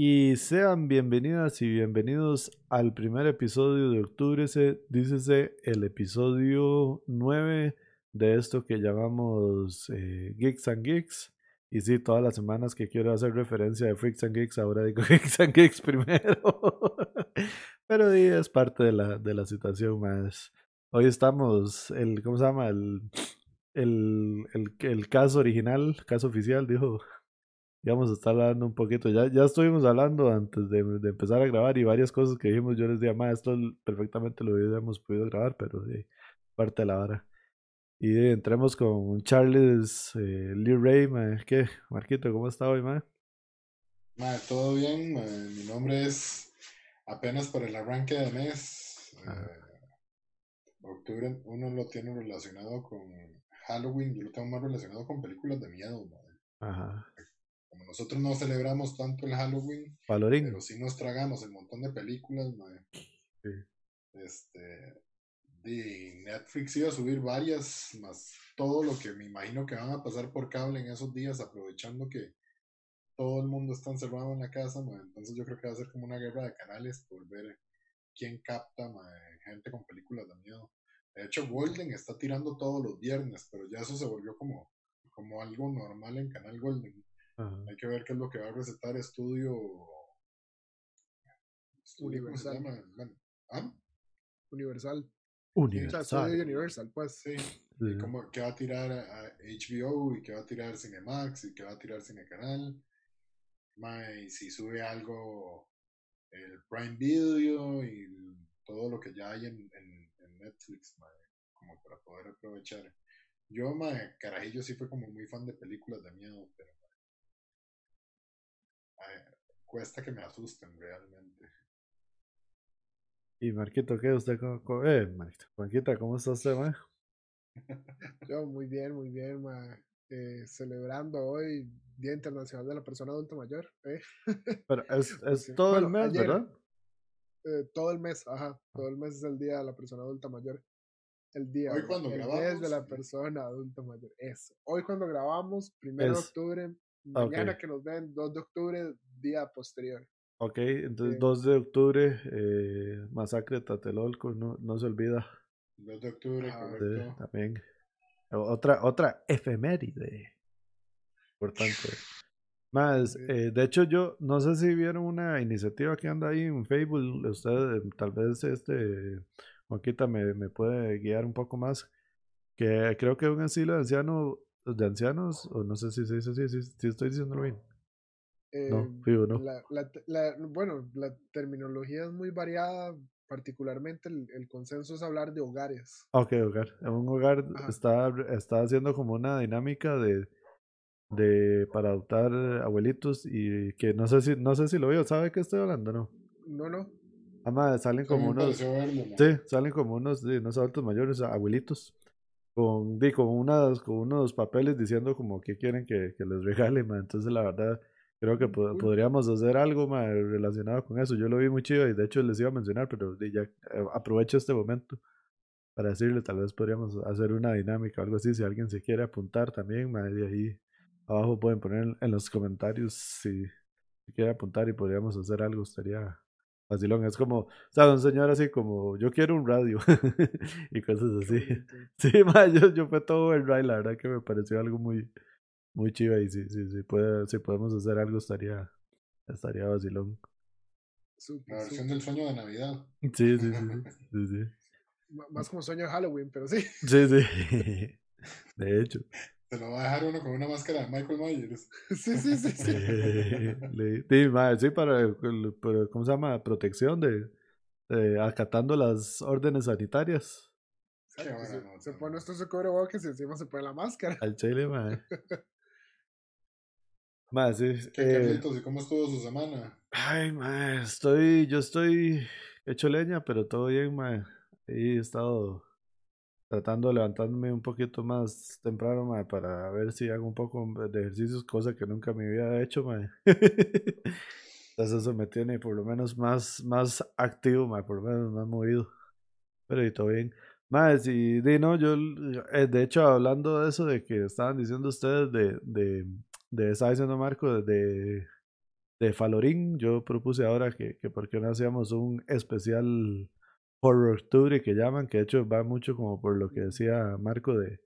Y sean bienvenidas y bienvenidos al primer episodio de octubre, se, dícese el episodio 9 de esto que llamamos eh, Geeks and Geeks. Y sí, todas las semanas que quiero hacer referencia de Freaks and Geeks, ahora digo Geeks and Geeks primero. Pero sí, es parte de la, de la situación más. Hoy estamos, el, ¿cómo se llama? El, el, el, el caso original, caso oficial, dijo íbamos a estar hablando un poquito. Ya, ya estuvimos hablando antes de, de, empezar a grabar y varias cosas que dijimos. Yo les dije, ma, esto perfectamente lo hubiéramos podido grabar, pero de parte de la hora. Y entremos con Charles eh, Lee Ray, ma. ¿qué? Marquito, ¿cómo está hoy, ma? Ma, todo bien, ma. mi nombre es apenas por el arranque de mes. Eh, octubre uno lo tiene relacionado con Halloween, yo lo tengo más relacionado con películas de miedo. Ma. Ajá como nosotros no celebramos tanto el Halloween, pero sí nos tragamos el montón de películas, Este, de Netflix iba a subir varias, más todo lo que me imagino que van a pasar por cable en esos días, aprovechando que todo el mundo está encerrado en la casa, entonces yo creo que va a ser como una guerra de canales por ver quién capta gente con películas de miedo. De hecho, Golden está tirando todos los viernes, pero ya eso se volvió como, como algo normal en Canal Golden. Hay que ver qué es lo que va a recetar estudio. Universal. ¿Ah? Universal. Universal. Universal, pues. Sí. Y como que va a tirar a HBO y que va a tirar Cinemax y que va a tirar Cinecanal. y si sube algo el Prime Video y todo lo que ya hay en, en, Netflix, como para poder aprovechar. Yo, mae, carajillo sí fue como muy fan de películas de miedo, pero cuesta que me asusten realmente. Y Marquito, ¿qué usted? Cómo, eh, Marquito, Marquita, ¿cómo está usted, ma? Yo muy bien, muy bien, ma. Eh, celebrando hoy Día Internacional de la Persona Adulta Mayor. ¿eh? Pero es, es todo el mes, ¿verdad? Eh, todo el mes, ajá. Todo el mes es el Día de la Persona Adulta Mayor. El día hoy cuando el grabamos, mes de la persona adulta mayor. Eso. Hoy cuando grabamos, primero de octubre, Mañana que nos ven, 2 de octubre, día posterior. Ok, entonces 2 de octubre, eh, Masacre de Tatelolco, no, no se olvida. 2 de octubre, correcto. también. Otra, otra efeméride. Importante. Más, eh, de hecho yo no sé si vieron una iniciativa que anda ahí en Facebook, ustedes tal vez este, Juanquita me, me puede guiar un poco más, que creo que un asilo de anciano de ancianos, o no sé si se dice así, si, estoy diciéndolo bien. no, eh, no. La, bueno, la terminología es muy variada, particularmente el, consenso es hablar de hogares. Ok, hogar. Un hogar está, está haciendo como una dinámica de, de para adoptar abuelitos y que no sé si no sé si lo veo, ¿sabe qué estoy hablando? No. No, no. Además, salen como unos. Sí, salen como unos, unos adultos mayores, abuelitos con, di, con, unas, con unos papeles diciendo como que quieren que, que les regale, entonces la verdad creo que podríamos hacer algo relacionado con eso. Yo lo vi muy chido y de hecho les iba a mencionar, pero ya eh, aprovecho este momento para decirle, tal vez podríamos hacer una dinámica o algo así, si alguien se quiere apuntar también, de ahí abajo pueden poner en los comentarios si, si quiere apuntar y podríamos hacer algo, estaría, Vacilón, es como, o sea, un señor así como, yo quiero un radio y cosas así. Sí, ma, yo, yo fue todo el ride, la verdad que me pareció algo muy, muy chiva y si, si, si, puede, si podemos hacer algo estaría, estaría vacilón. la versión del sueño de Navidad. Sí, sí, sí, sí, sí. Más como sueño de Halloween, pero sí. Sí, sí. De hecho. Se lo va a dejar uno con una máscara de Michael Myers. Sí, sí, sí, sí. sí, para, ¿cómo se llama? Protección de, acatando las órdenes sanitarias. se, pone esto su cubrebocas y encima se pone la máscara. Al chile, madre. Más, sí. ¿Qué, eh, ¿y cómo estuvo su semana? Ay, madre, estoy, yo estoy hecho leña, pero todo bien, madre. He estado tratando de levantarme un poquito más temprano para ver si hago un poco de ejercicios, cosa que nunca me había hecho. Entonces eso me tiene por lo menos más, más activo, por lo menos más movido. Pero y todo bien. De no, yo, eh, de hecho, hablando de eso, de que estaban diciendo ustedes de, de, de estaba diciendo Marco, de, de Falorín. Yo propuse ahora que, que por qué no hacíamos un especial horror tour que llaman, que de hecho va mucho como por lo que decía Marco de,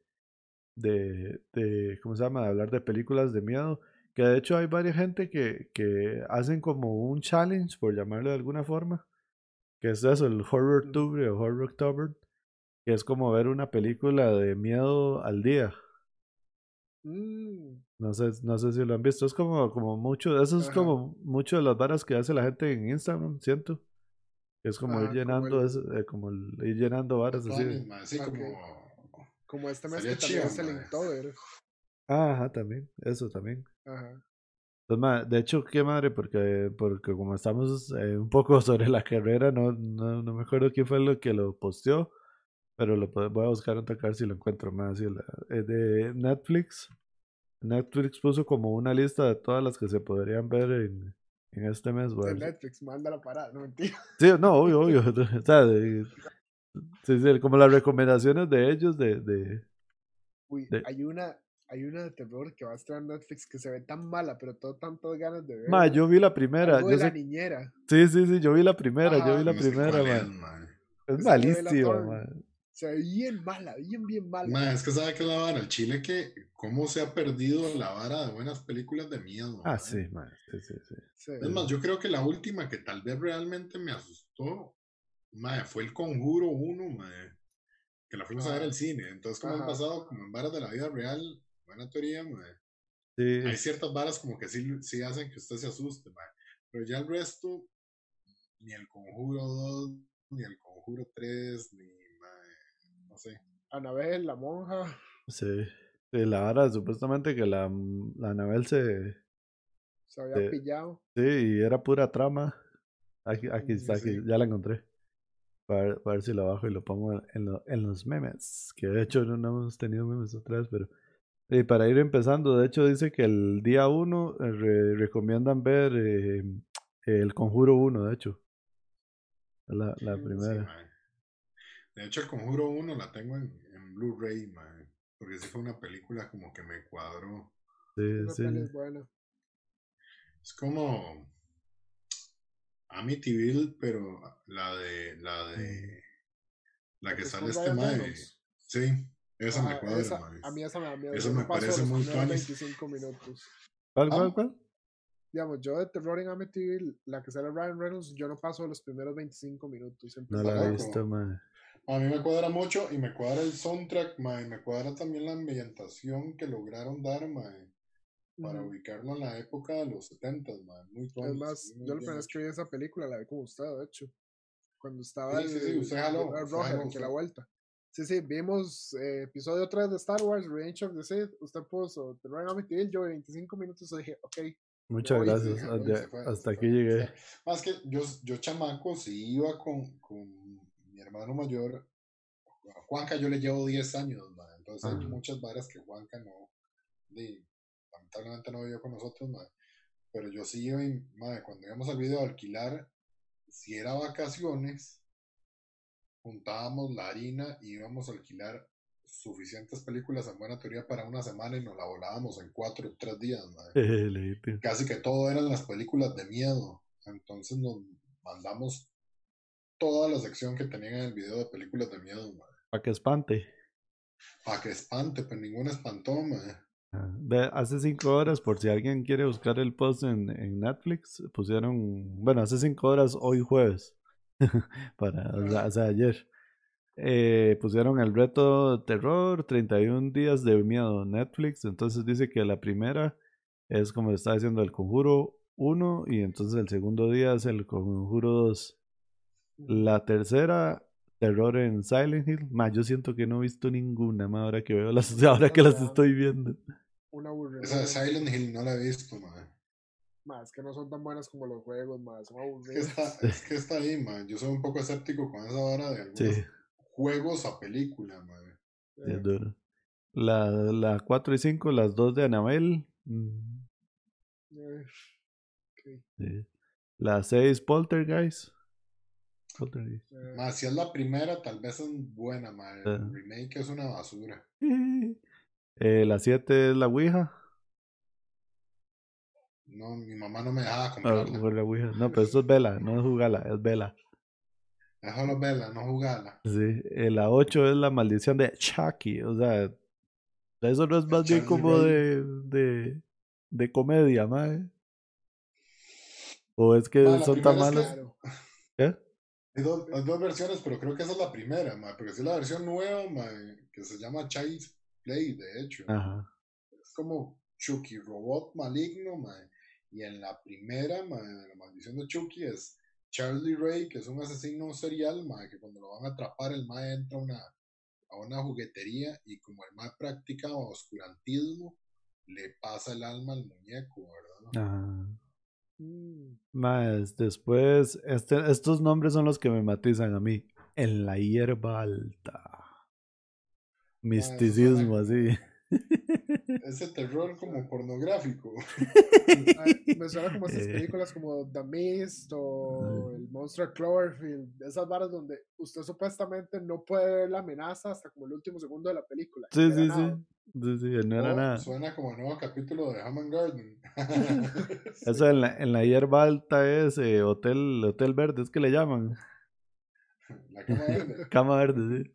de, de ¿cómo se llama? De hablar de películas de miedo. Que de hecho hay varias gente que, que hacen como un challenge, por llamarlo de alguna forma, que es eso, el Horror Tour o Horror October, que es como ver una película de miedo al día. Mm. No sé, no sé si lo han visto. Es como, como mucho, eso es como mucho de las varas que hace la gente en Instagram, siento. Es como ir llenando, como, eh, como ir llenando varas así. como, como este mes que también es el Inktober. Ajá, también, eso también. Ajá. Entonces, de hecho, qué madre, porque, porque como estamos eh, un poco sobre la carrera, no, no, no me acuerdo quién fue lo que lo posteó, pero lo voy a buscar en tocar si lo encuentro más. es eh, de Netflix. Netflix puso como una lista de todas las que se podrían ver en, en este mes. De Netflix, mándala para, no mentira. Sí, no, obvio, obvio. o sea, sí, como las recomendaciones de ellos de... de Uy, hay una, hay una de terror que va a estar en Netflix que se ve tan mala, pero todo tantas ganas de ver. Ma, yo vi la primera. yo de la niñera. Sí, sí, sí, yo vi la primera, yo vi la primera, man. Es, malísimo, man. Se ve bien mala, bien, bien mala. Man, es que sabe que la vara, el Chile que cómo se ha perdido la vara de buenas películas de miedo. Ah, sí, man. Sí, sí, sí, Es más, yo creo que la última que tal vez realmente me asustó, man, fue el Conjuro 1, man, que la fuimos a ver al cine. Entonces, como han pasado, como en varas de la vida real, buena teoría, Hay ciertas varas como que sí, sí hacen que usted se asuste, Pero ya el resto, ni el Conjuro 2, ni el Conjuro 3, ni, no sé. Anabel, la monja. Sí. la vara, supuestamente que la, la Anabel se... Se había pillado. Sí, y era pura trama. Aquí, aquí está, aquí, ya la encontré. Para, ver si lo bajo y lo pongo en, en, los memes. Que de hecho no, no hemos tenido memes otra vez, pero y para ir empezando, de hecho dice que el día 1 eh, recomiendan ver eh, el Conjuro 1, de hecho. La, la primera. De hecho, el Conjuro 1 la tengo en, en Blu-ray, porque sí fue una película como que me cuadró. Sí, sí. Es, buena. es como Amityville, pero la de la de la que sale este madre. Sí. Esa me cuadra, A mí esa me da miedo. Eso me parece muy 25 minutos. ¿Cuál, cuál, ah. cuál? Digamos, yo de Terror en Amityville, la que sale Ryan Reynolds, yo no paso los primeros 25 minutos. No la he visto, man. A mí me cuadra mucho y me cuadra el soundtrack, man, y me cuadra también la ambientación que lograron dar, para ubicarlo en la época de los 70, man, muy Además, yo la primera vez que vi esa película la vi con usted, de hecho. Cuando estaba sí, el, sí, usted Roger, que la vuelta. Sí, sí, vimos eh, episodio 3 de Star Wars, Revenge of the Sith. Usted puso The Ryan Amityville, yo 25 minutos y dije, ok. Muchas gracias. hasta aquí llegué. Más que yo, yo chamaco, si iba con, con hermano mayor, a Juanca yo le llevo 10 años, entonces hay muchas varas que Juanca no, lamentablemente no vivió con nosotros, pero yo sí iba, cuando íbamos al video a alquilar, si era vacaciones, juntábamos la harina y íbamos a alquilar suficientes películas en buena teoría para una semana y nos la volábamos en cuatro o tres días. Casi que todo eran las películas de miedo. Entonces nos mandamos toda la sección que tenían en el video de películas de miedo. Para que espante. Para que espante, pero ninguna espantó. Ah, hace cinco horas, por si alguien quiere buscar el post en, en Netflix, pusieron, bueno, hace cinco horas, hoy jueves, para, o sea, ayer. Eh, pusieron el reto terror, 31 días de miedo Netflix. Entonces dice que la primera es como está diciendo el conjuro 1 y entonces el segundo día es el conjuro 2. La tercera, terror en Silent Hill. Más yo siento que no he visto ninguna, más ahora que veo las, ahora que las estoy viendo. Una Esa de Silent Hill no la he visto, más que no son tan buenas como los juegos, más son. Es que está, es que está ahí, man. Yo soy un poco escéptico con esa hora de algunos juegos a película. Es duro. La, la 4 y 5, las dos de Anabel. Mm. Sí. La 6, Poltergeist. Más si es la primera, tal vez es buena, man. El ah. remake es una basura. Eh, la 7 es la Ouija. No, mi mamá no me dejaba ah, comprarla. No, pero esto es vela, no es jugarla, es vela. Es solo vela, no jugarla. Sí, la 8 es la maldición de Chucky, o sea, eso no es más bien como de, de, de comedia, mae. ¿O es que son tan malos? ¿Qué? Hay dos, dos, versiones, pero creo que esa es la primera, mae, porque es la versión nueva, mae, que se llama Child's Play, de hecho. Ajá. Es como Chucky, robot maligno, mae. Y en la primera, mae, la maldición de Chucky es Charlie Ray, que es un asesino serial, mae, que cuando lo van a atrapar, el mae entra a una, a una juguetería y como el mae practica oscurantismo, le pasa el alma al muñeco, ¿verdad? Ajá. Mm. Más, después, este, estos nombres son los que me matizan a mí. En la hierba alta. Misticismo, así. Ese terror como pornográfico. Me suena como esas eh. películas como The Mist o El Monster Cloverfield, esas varas donde usted supuestamente no puede ver la amenaza hasta como el último segundo de la película. Sí, sí, sí. Sí, sí, no era nada. Suena como nuevo capítulo de Hammond Garden. Eso en la, en la hierba alta es eh, Hotel, Hotel Verde, es que le llaman. La cama verde. cama verde, sí.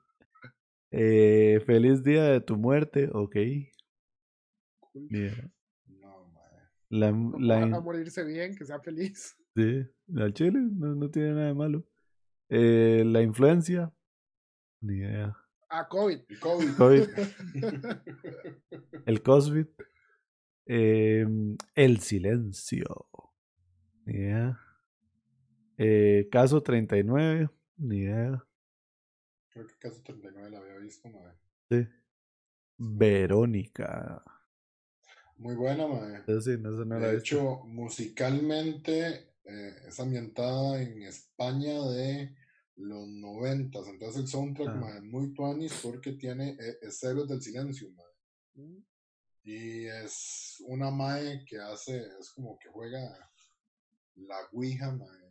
Eh, feliz día de tu muerte, ok. No, La, la a morirse bien, que sea feliz. Sí, al chile no, no tiene nada de malo. Eh, la influencia, ni idea. Ah, COVID. El COVID. COVID. el COVID. Em, el silencio. Ni idea. Eh, caso 39. Ni idea. Creo que caso 39 la había visto, madre. Sí. Verónica. Muy buena, madre. Sí, no, no de hecho, musicalmente eh, es ambientada en España de los noventas. Entonces el soundtrack, ah. es muy tuanis porque tiene eh, es Héroes del Silencio, madre. Mm. Y es una mae que hace, es como que juega la Ouija, madre.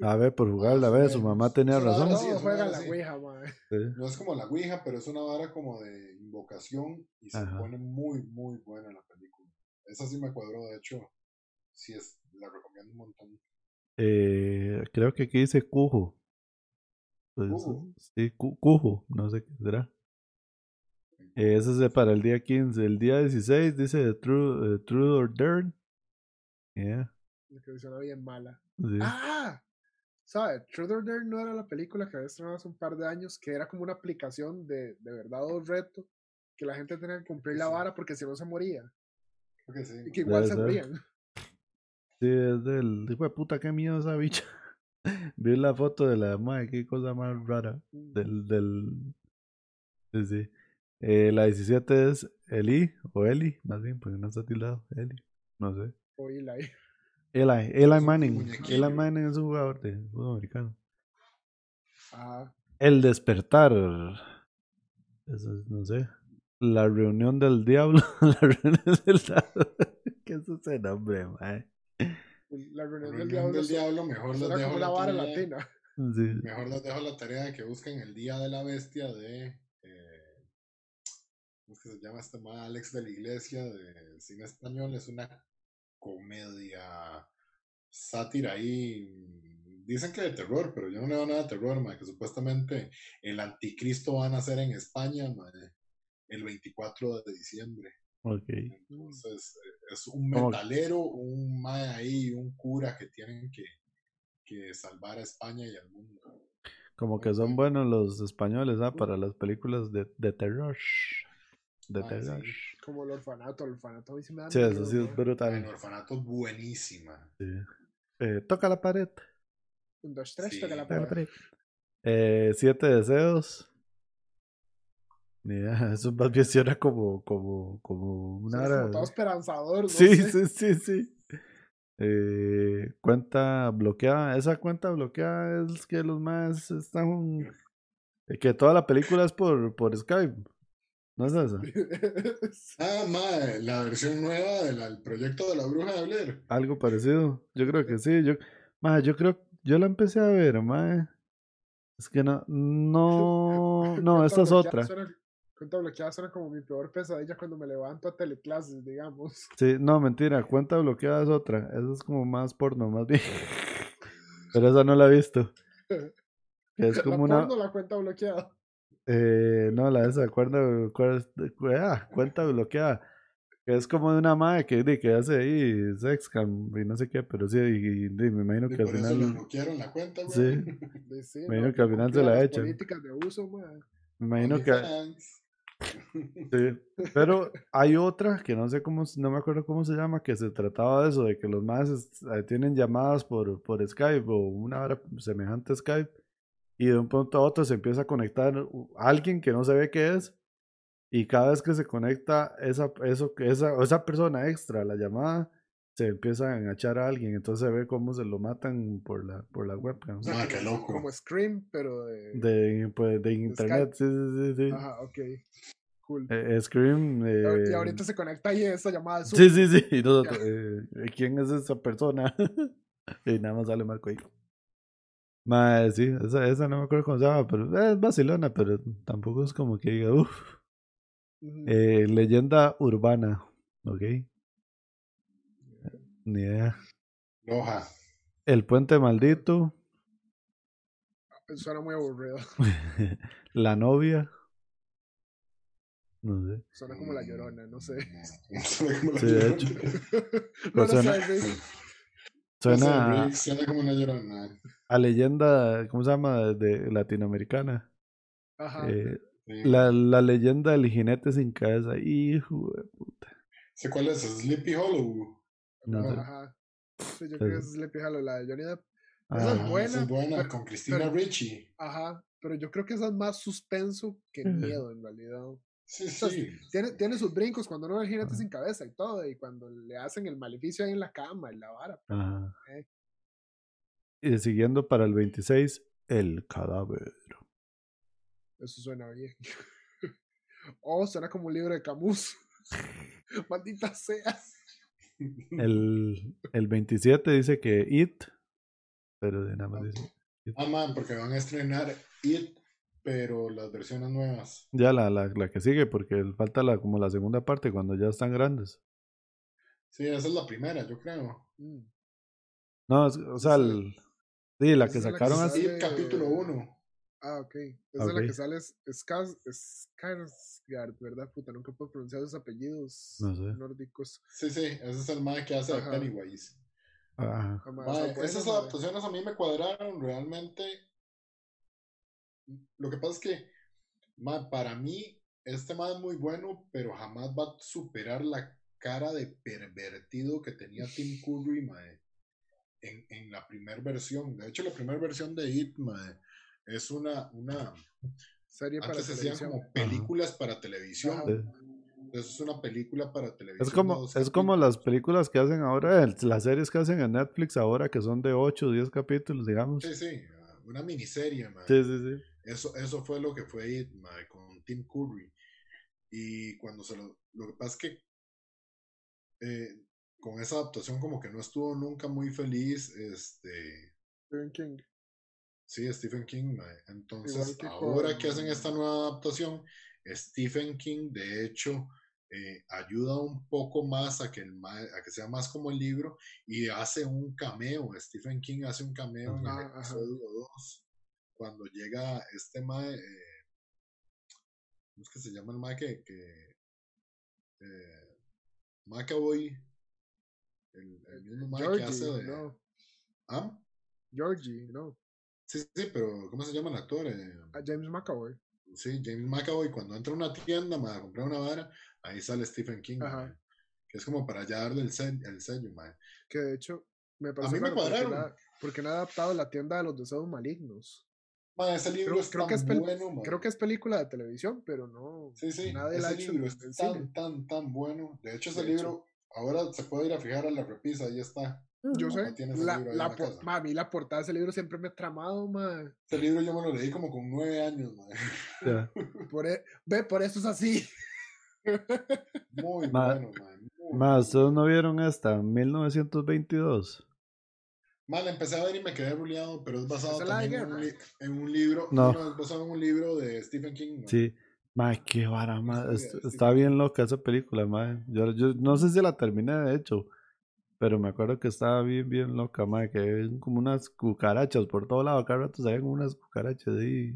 A ver, por jugar, a ver, su mamá tenía razón. No, juega la Ouija, madre. No es como la Ouija, pero es una vara como de invocación y se pone muy, muy buena la película. Esa sí me cuadró, de hecho, sí es, la recomiendo un montón. Eh, creo que aquí dice Cujo. Pues, sí, Cujo, no sé qué será. ese es para el día 15. El día 16 dice True, uh, True or Dare. Yeah. Que suena bien mala. ¡Ah! ¿Sabes? True or Dare no era la película que había estrenado hace un par de años, que era como una aplicación de, de verdad o reto, que la gente tenía que cumplir la vara porque si no se moría. Creo sí. Y que igual se morían. Sí, es del. Hijo de puta, qué miedo esa bicha. Vi la foto de la madre, qué cosa más rara. Del. del... Sí, sí. Eh, la 17 es Eli, o Eli, más bien, porque no está tildado. Eli, no sé. O Eli. Eli, Eli Manning. Eli Manning es un jugador de fútbol americano. Ah. El despertar. Eso es, no sé. La reunión del diablo. la reunión del diablo. ¿Qué es ese nombre, mae? La reunión, del, diablo, del diablo. Mejor les dejo la vara latina. Mejor les dejo la tarea de que busquen el Día de la Bestia de. Eh, ¿Cómo se llama este mae? Alex de la Iglesia de cine español. Es una comedia sátira ahí. Dicen que de terror, pero yo no le veo nada de terror, que supuestamente el anticristo va a nacer en España, el 24 de diciembre. Okay. Entonces, eh, es un metalero, un mae ahí, un cura que tienen que, que salvar a España y al mundo. Como que son buenos los españoles, ¿ah? Para las películas de, de terror. De ah, terror. Como el orfanato, el orfanato a sí me Sí, eso sí es brutal. El orfanato es buenísima. Sí. Eh, toca la pared. Un, dos, tres, toca la pared. Eh, siete deseos. Mira, eso más bien suena como, como, como una... como todo esperanzador, ¿no? Sí, sí, sí, sí. Eh, cuenta bloqueada, esa cuenta bloqueada es que los más están... Que toda la película es por, por Skype. ¿No es esa? ah, madre, la versión nueva del proyecto de la bruja de Blair. Algo parecido. Yo creo que sí. Yo, madre, yo creo, yo la empecé a ver, madre. Es que no, no, no, esta es otra. Cuenta bloqueada suena como mi peor pesadilla cuando me levanto a teleclases, digamos. Sí, no, mentira, cuenta bloqueada es otra. Esa es como más porno, más bien. Pero esa no la he visto. es como ¿La una. la cuenta bloqueada? Eh, no, la de esa, cuenta, ah, cuenta bloqueada. Que es como de una madre que, que hace ahí sexcam y no sé qué, pero sí, y, me imagino que al final. Eso bloquearon la cuenta, Sí. sí me imagino que al final se la ha hecho. Políticas de uso, Me imagino que. Sí, pero hay otra que no sé cómo, no me acuerdo cómo se llama, que se trataba de eso, de que los más eh, tienen llamadas por, por Skype o una hora semejante a Skype y de un punto a otro se empieza a conectar alguien que no se ve qué es y cada vez que se conecta esa, eso, esa, esa persona extra, la llamada, se empieza a enganchar a alguien, entonces se ve cómo se lo matan por la, por la webcam. Ah, qué loco. Como Scream, pero de... De, pues, de internet, sí, sí, sí, Ajá, ok. Cool. Eh, Scream. Eh, y ahorita se conecta ahí esa llamada. Sí, sí, sí. Y nosotros, eh, ¿quién es esa persona? y nada más sale Marco ahí. Madre, sí, esa, esa no me acuerdo cómo se llama, pero es Barcelona, pero tampoco es como que diga, uff. Eh, leyenda urbana, ¿ok? Ni idea. Loja. El puente maldito. Suena muy aburrido. la novia. No sé. Suena como la llorona, no sé. Suena como la sí, de hecho. no, suena, suena, suena como una llorona. A leyenda, ¿cómo se llama? De latinoamericana. Ajá. Eh, la, la leyenda del jinete sin cabeza. Hijo de puta. ¿Sé cuál es? ¿Sleepy Hollow? No sé. Ajá. Sí, yo creo que es Sleepy Hollow, la de Johnny Depp. Esa es buena. es buena, con Cristina Ricci. Ajá, pero yo creo que esa es más suspenso que miedo, en realidad. Sí, sí. Tiene, tiene sus brincos cuando uno ve el jinete sin cabeza y todo, y cuando le hacen el maleficio ahí en la cama, en la vara. Ajá. Eh. Y siguiendo para el 26, el cadáver. Eso suena bien. oh, suena como un libro de Camus. Maldita sea. El, el 27 dice que It, pero de nada más dice. Ah, man, porque van a estrenar It, pero las versiones nuevas. Ya la, la, la que sigue, porque falta la, como la segunda parte cuando ya están grandes. Sí, esa es la primera, yo creo. Mm. No, o sea, el, sí, la que sacaron así. capítulo 1. Ah, ok. Esa es la que sale Skarsgård, ¿verdad? Puta, nunca puedo pronunciar esos apellidos nórdicos. Sí, sí, ese es el mae que hace Ajá. Pennywise. Ajá. esas adaptaciones a mí me cuadraron realmente. Lo que pasa es que, para mí, este mae es muy bueno, pero jamás va a superar la cara de pervertido que tenía Tim Curry, en, en la primera versión. De hecho, la primera versión de It, mae, es una, una serie para antes se hacían como películas para televisión. Eso es una película para televisión. Es como, es como las películas que hacen ahora, las series que hacen en Netflix ahora, que son de 8 o 10 capítulos, digamos. Sí, sí, una miniserie, Sí, sí, sí. Eso, eso fue lo que fue It, con Tim Curry. Y cuando se lo... Lo que pasa es que eh, con esa adaptación como que no estuvo nunca muy feliz, este... King. Sí, Stephen King. Entonces, ahora que hacen esta nueva adaptación, Stephen King, de hecho, eh, ayuda un poco más a que, el a que sea más como el libro y hace un cameo. Stephen King hace un cameo en el episodio 2 cuando llega este mae. Eh, ¿Cómo es que se llama el mae que. que eh, McAvoy. El, el mismo mae que hace de. No. ¿Ah? Georgie, no. Sí, sí, pero ¿cómo se llama el actor? Eh, James McAvoy. Sí, James McAvoy, cuando entra a una tienda a comprar una vara, ahí sale Stephen King. que es como para ya darle el, sello, el sello Que de hecho, me parece A mí me cuadraron. Porque, no ha adaptado la tienda de los deseos malignos. ese libro es tan bueno, Creo que es película de televisión, pero no. Sí, sí. Nada ese libro es tan, tan, tan bueno. De hecho, ese libro ahora se puede ir a fijar a la repisa, ahí está. Yo sé, la, la, a mí la portada de ese libro siempre me ha tramado, man. Ese libro yo me lo leí como con nueve años, man. Por e, ve, por eso es así. Muy bueno, man. Más, ¿ustedes no vieron esta? 1922. Mal, empecé a ver y me quedé ruleado, pero es basado también en un, en un, libro. No. es basado en un libro de Stephen King. Sí, Mae, qué vara, mae. Está bien loca esa película, mae. Yo, yo no sé si la terminé, de hecho. Pero me acuerdo que estaba bien, bien loca, mae. Que hay como unas cucarachas por todo lado. Cada rato salían unas cucarachas ahí.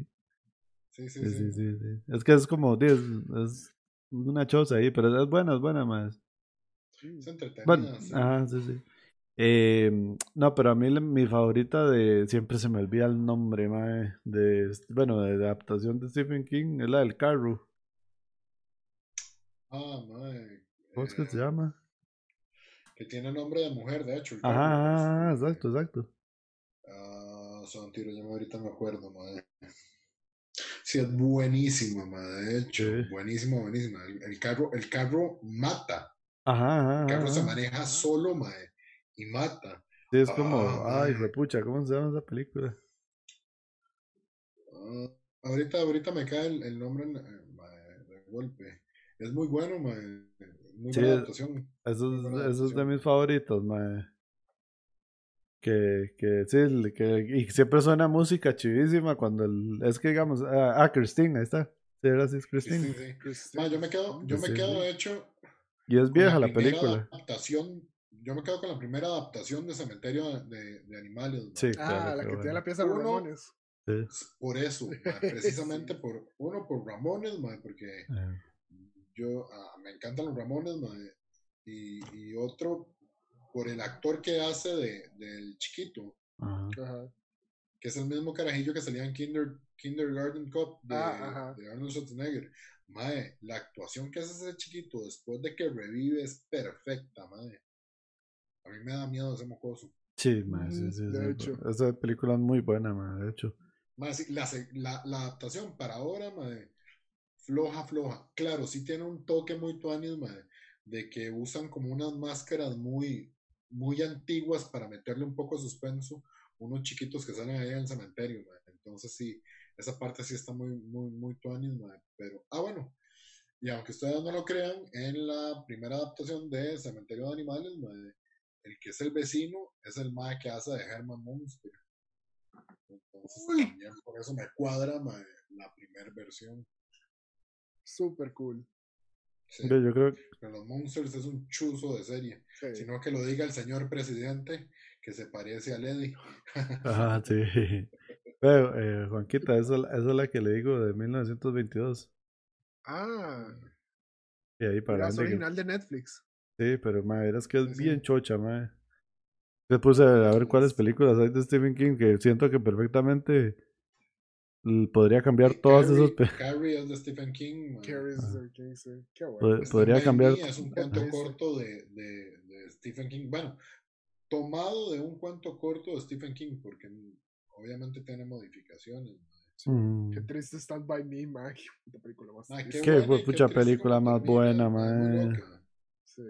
Sí sí sí, sí, sí. Es que es como, es, es una choza ahí. Pero es buena, es buena, mae. Es entretenida. Bueno, ajá, sí, sí. Eh, no, pero a mí mi favorita de. Siempre se me olvida el nombre, mae. De, bueno, de, adaptación de Stephen King es la del carro. Ah, mae. ¿Cómo es que se eh, llama? Que tiene nombre de mujer, de hecho. Ajá, exacto, exacto. Ah, son tiros, yo ahorita me acuerdo, mae. Sí, es buenísima, mae. De hecho, buenísima, buenísima. El, carro, el carro mata. Ajá, ajá. El carro se maneja solo, mae y mata. Sí, es como, ah, ay, repucha, ¿cómo se llama esa película? Ah, ahorita, ahorita me cae el, nombre eh, de golpe. Es muy bueno, muy buena adaptación. Eso es, de mis favoritos, mae. Que, que sí, que, y siempre suena música chivísima cuando el, es que digamos, ah, ah Christine, ahí está. Sí, ahora sí es Christine. Sí, sí, yo me quedo, yo me quedo de hecho. Y es vieja la, película. Adaptación yo me quedo con la primera adaptación de Cementerio de, de Animales. Sí, ah, la que tiene la pieza de Ramones. Por eso, precisamente por uno por Ramones, porque ah. Yo ah, me encantan los Ramones, y, y, otro por el actor que hace de, del chiquito, que es el mismo carajillo que salía en Kinder, Kindergarten Cup de, ah, de Arnold Schwarzenegger. Mae, la actuación que hace ese chiquito después de que revive es perfecta, mae. A mí me da miedo ese mocoso. Sí, más, sí, sí, de hecho. Esa película es muy buena, más, de hecho. La, la, adaptación para ahora, madre, floja, floja. Claro, sí tiene un toque muy tuanis, madre, de que usan como unas máscaras muy, muy antiguas para meterle un poco de suspenso. Unos chiquitos que salen ahí en el cementerio, madre. Entonces sí, esa parte sí está muy, muy, muy tuanis, madre. Pero, ah, bueno. Y aunque ustedes no lo crean, en la primera adaptación de Cementerio de Animales, madre, el que es el vecino es el mae que hace de Herman Monster. Entonces también por eso me cuadra la primera versión. Super cool. yo creo Pero los Monsters es un chuzo de serie. Sino que lo diga el señor presidente que se parece a Lady. Ajá, sí. Pero, eh, Juanquita, esa, es la que le digo de 1922. Ah. Y ahí para. Es original de Netflix. Sí, pero madre, es que es bien chocha, madre. Me puse a ver cuáles películas hay de Stephen King que siento que perfectamente podría cambiar todas esos Carrie es de Stephen King. Carrie es de King, sí. Qué bueno. podría cambiar. Es un cuento corto de, de, de, Stephen King. Bueno, tomado de un cuento corto de Stephen King, porque obviamente tiene modificaciones. Mm. Qué triste Stand By Me, man. Qué película más qué, qué, pucha película más buena, man. Sí.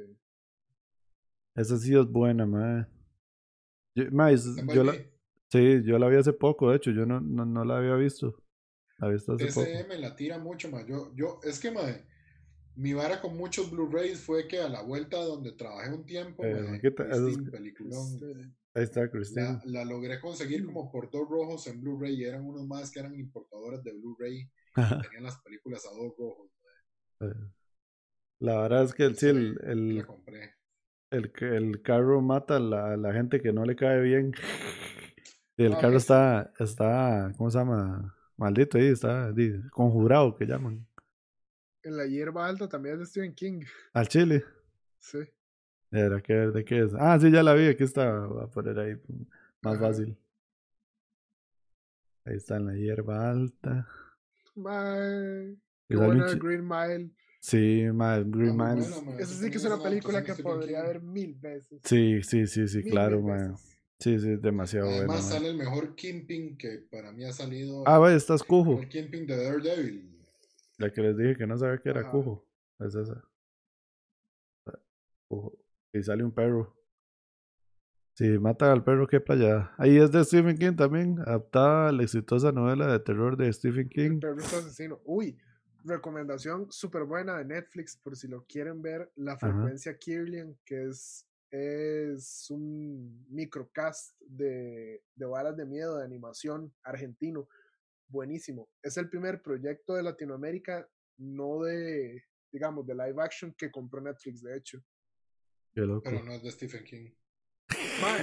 Esa sí es buena, madre. Yo, yo la, sí, yo la vi hace poco, de hecho, yo no, no, no la había visto. La visto hace poco. me la tira mucho, más. Yo, yo, es que, madre, mi vara con muchos Blu-rays fue que a la vuelta donde trabajé un tiempo, eh, Ahí está, Cristina. La, la, logré conseguir como por dos rojos en Blu-ray y eran unos más que eran importadores de Blu-ray. tenían las películas a dos rojos. La verdad es que el, sí, el, el, el, el carro mata a la, la, gente que no le cae bien. Y el carro está, está, ¿cómo se llama? Maldito ahí, está conjurado, que llaman. En la hierba alta también es de Stephen King. ¿Al Chile? Sí. Era que de qué es. Ah, sí, ya la vi, aquí está, voy a poner ahí más fácil. Ahí está en la hierba alta. Bye. Qué buena Green Mile. Sí, Green Man. Eso sí que es una película que podría ver mil veces. Sí, sí, sí, sí, claro, man. Sí, sí, demasiado bueno. Además sale el mejor Kimping que para mí ha salido. Ah, vaya, estás cujo. El Kimping de Daredevil. La que les dije que no sabía que era cujo. Es esa. Y sale un perro. Sí, mata al perro, qué playa. Ahí es de Stephen King también, adaptada a la exitosa novela de terror de Stephen King. El perro asesino. Uy, recomendación súper buena de Netflix por si lo quieren ver, La Frecuencia Kirlian, que es, es un microcast de, de balas de miedo de animación argentino. Buenísimo. Es el primer proyecto de Latinoamérica no de, digamos, de live action que compró Netflix, de hecho. Pero no es de Stephen King.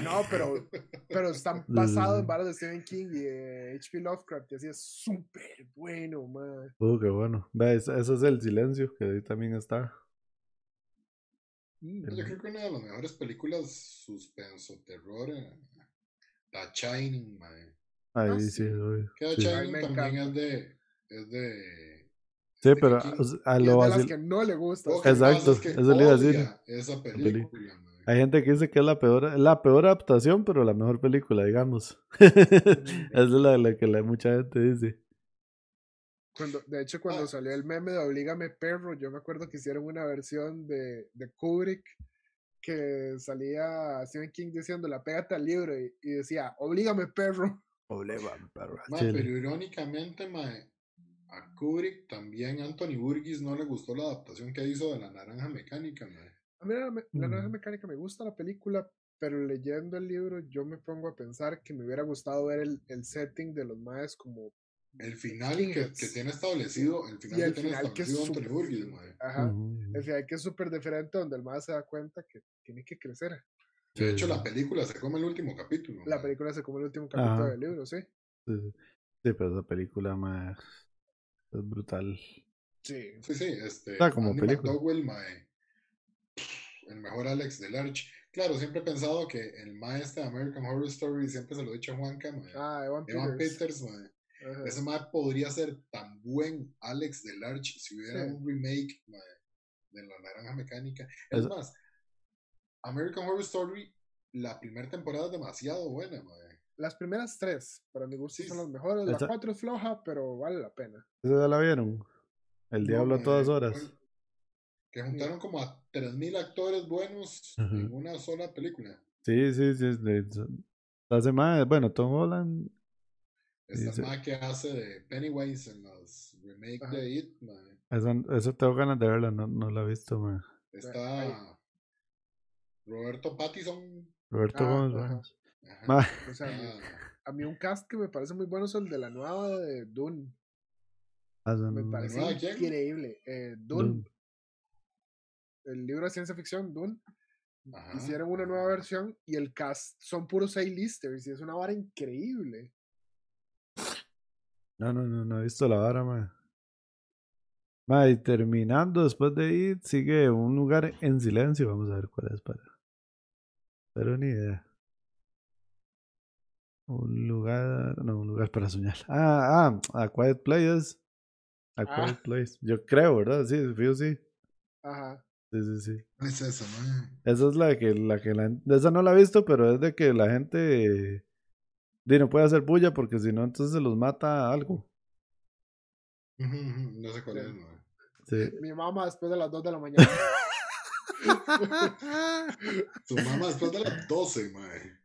no, pero, pero están basados en varios de Stephen King y de H.P. Lovecraft, y así es súper bueno, man. Uh, qué bueno. ¿Ves? Eso es el silencio, que ahí también está. Mm, yo creo que una de las mejores películas suspenso, terror, eh, The Shining. Ahí ah, sí, sí. Que The Shining también es de, es de Sí, pero a lo de las que no le gusta. Exacto, eso le iba a decir. Esa película, Hay gente que dice que es la peor, la peor adaptación, pero la mejor película, digamos. Esa es la, la que la, mucha gente dice. Cuando, de hecho, cuando ah. salió el meme de Oblígame Perro, yo me acuerdo que hicieron una versión de, de Kubrick que salía Stephen King diciendo la pégate al libro y, decía Oblígame Perro. Oblígame Perro. pero irónicamente, mae, a Kubrick también Anthony Burgess no le gustó la adaptación que hizo de La Naranja Mecánica. A mí la, Naranja Mecánica me gusta la película, pero leyendo el libro yo me pongo a pensar que me hubiera gustado ver el, el setting de los maes como... El final que, que, tiene establecido, el final que tiene establecido Anthony Burgess, Ajá, el final que es súper diferente donde el mae se da cuenta que tiene que crecer. De hecho, la película se come el último capítulo. La película se come el último capítulo del libro, sí. Sí, sí pero esa película más es brutal. Sí. Sí, sí, este. Está como película. el mejor Alex del Arch. Claro, siempre he pensado que el maestro de American Horror Story, siempre se lo he dicho a Juanca, mae. Ah, Evan, Evan Peters, mae. Ese mae podría ser tan buen Alex del Arch si hubiera un remake mae, de La Naranja Mecánica. Es más, American Horror Story, la primera temporada es demasiado buena, mae. Las primeras tres, para mi gusto, son las mejores. La cuatro es floja, pero vale la pena. ¿Esa ya la vieron? El Diablo a todas horas. Que juntaron como a 3.000 actores buenos en una sola película. Sí, sí, sí. Hace más, bueno, Tom Holland. Esa más que hace de Pennywise en los remakes de It, Eso, tengo ganas de verla, no, no la he visto, man. Está Roberto Pattison. Roberto ah, o sea, a mí un cast que me parece muy bueno es el de la nueva de Dune. Ah, me parece increíble. Eh, Dune. El libro de ciencia ficción, Dune. Hicieron una nueva versión y el cast son puros A-listers y es una vara increíble. No, no, no, no he visto la vara, ma. y terminando después de ir, sigue un lugar en silencio. Vamos a ver cuál es para. Pero ni idea. Un lugar, no, un lugar para soñar. Ah, ah, A Quiet Place. A ah. Quiet Place. Yo creo, ¿verdad? Sí, fío sí. Ajá. Sí, sí, sí. Es esa, ¿no? Esa es la que, la que la, esa no la he visto, pero es de que la gente di, no puede hacer bulla porque si no, entonces se los mata algo. No sé cuál es, Sí. Mi mamá después de las 2 de la mañana. Tu mamá después de las 12, mae.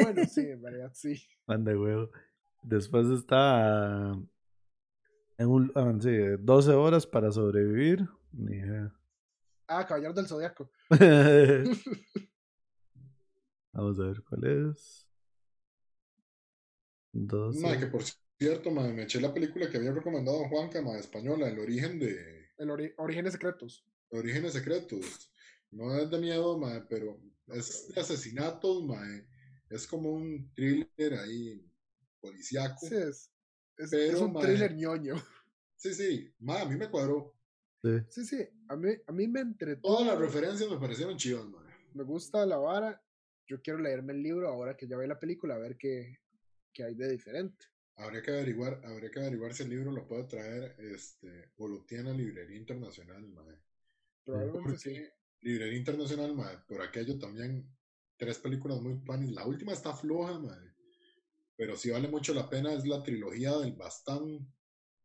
Bueno, sí, en realidad sí. Manda huevo. Después está en un, ah, sí, 12 horas para sobrevivir. Idea. Ah, Caballero del Zodiaco. Vamos a ver cuál es. 12. que por cierto, me eché la película que había recomendado Juanca, ma, española, El origen de. El Orígenes Secretos. Orígenes Secretos. No es de miedo, ma, pero es de asesinatos, ma, es como un thriller ahí policíaco. Sí, es. Es, un thriller ñoño. Sí, sí. Ma, a mí me cuadró. Sí, sí. sí. A, mí, a mí me entretó. Todas las referencias me parecieron chivas, ma. Me gusta la vara. Yo quiero leerme el libro ahora que ya ve la película, a ver qué, qué hay de diferente. Habría que averiguar, habría que averiguar si el libro lo puede traer este, o lo tiene a Librería Internacional, madre. Probablemente sí. Librería Internacional, madre, por aquello también tres películas muy panis. La última está floja, madre. Pero sí vale mucho la pena. Es la trilogía del Bastán,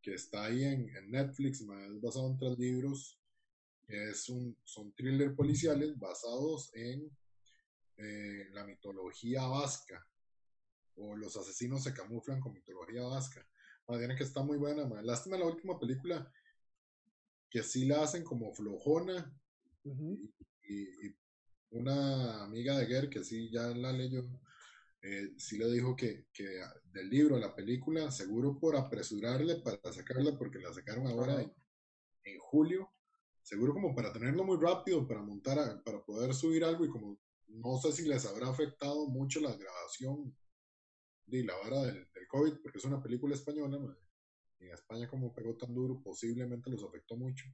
que está ahí en, Netflix, madre. Es basado en tres libros. Es un, son thrillers policiales basados en eh, la mitología vasca. O los asesinos se camuflan con mitología vasca. Bien que está muy buena, madre. Lástima la última película que sí la hacen como flojona y, una amiga de Ger, que sí ya la leyó, eh, sí le dijo que, que, del libro a la película, seguro por apresurarle para sacarla, porque la sacaron ahora en julio, seguro como para tenerlo muy rápido, para montar, para poder subir algo y como no sé si les habrá afectado mucho la grabación de la vara del, COVID, porque es una película española, en España como pegó tan duro, posiblemente los afectó mucho,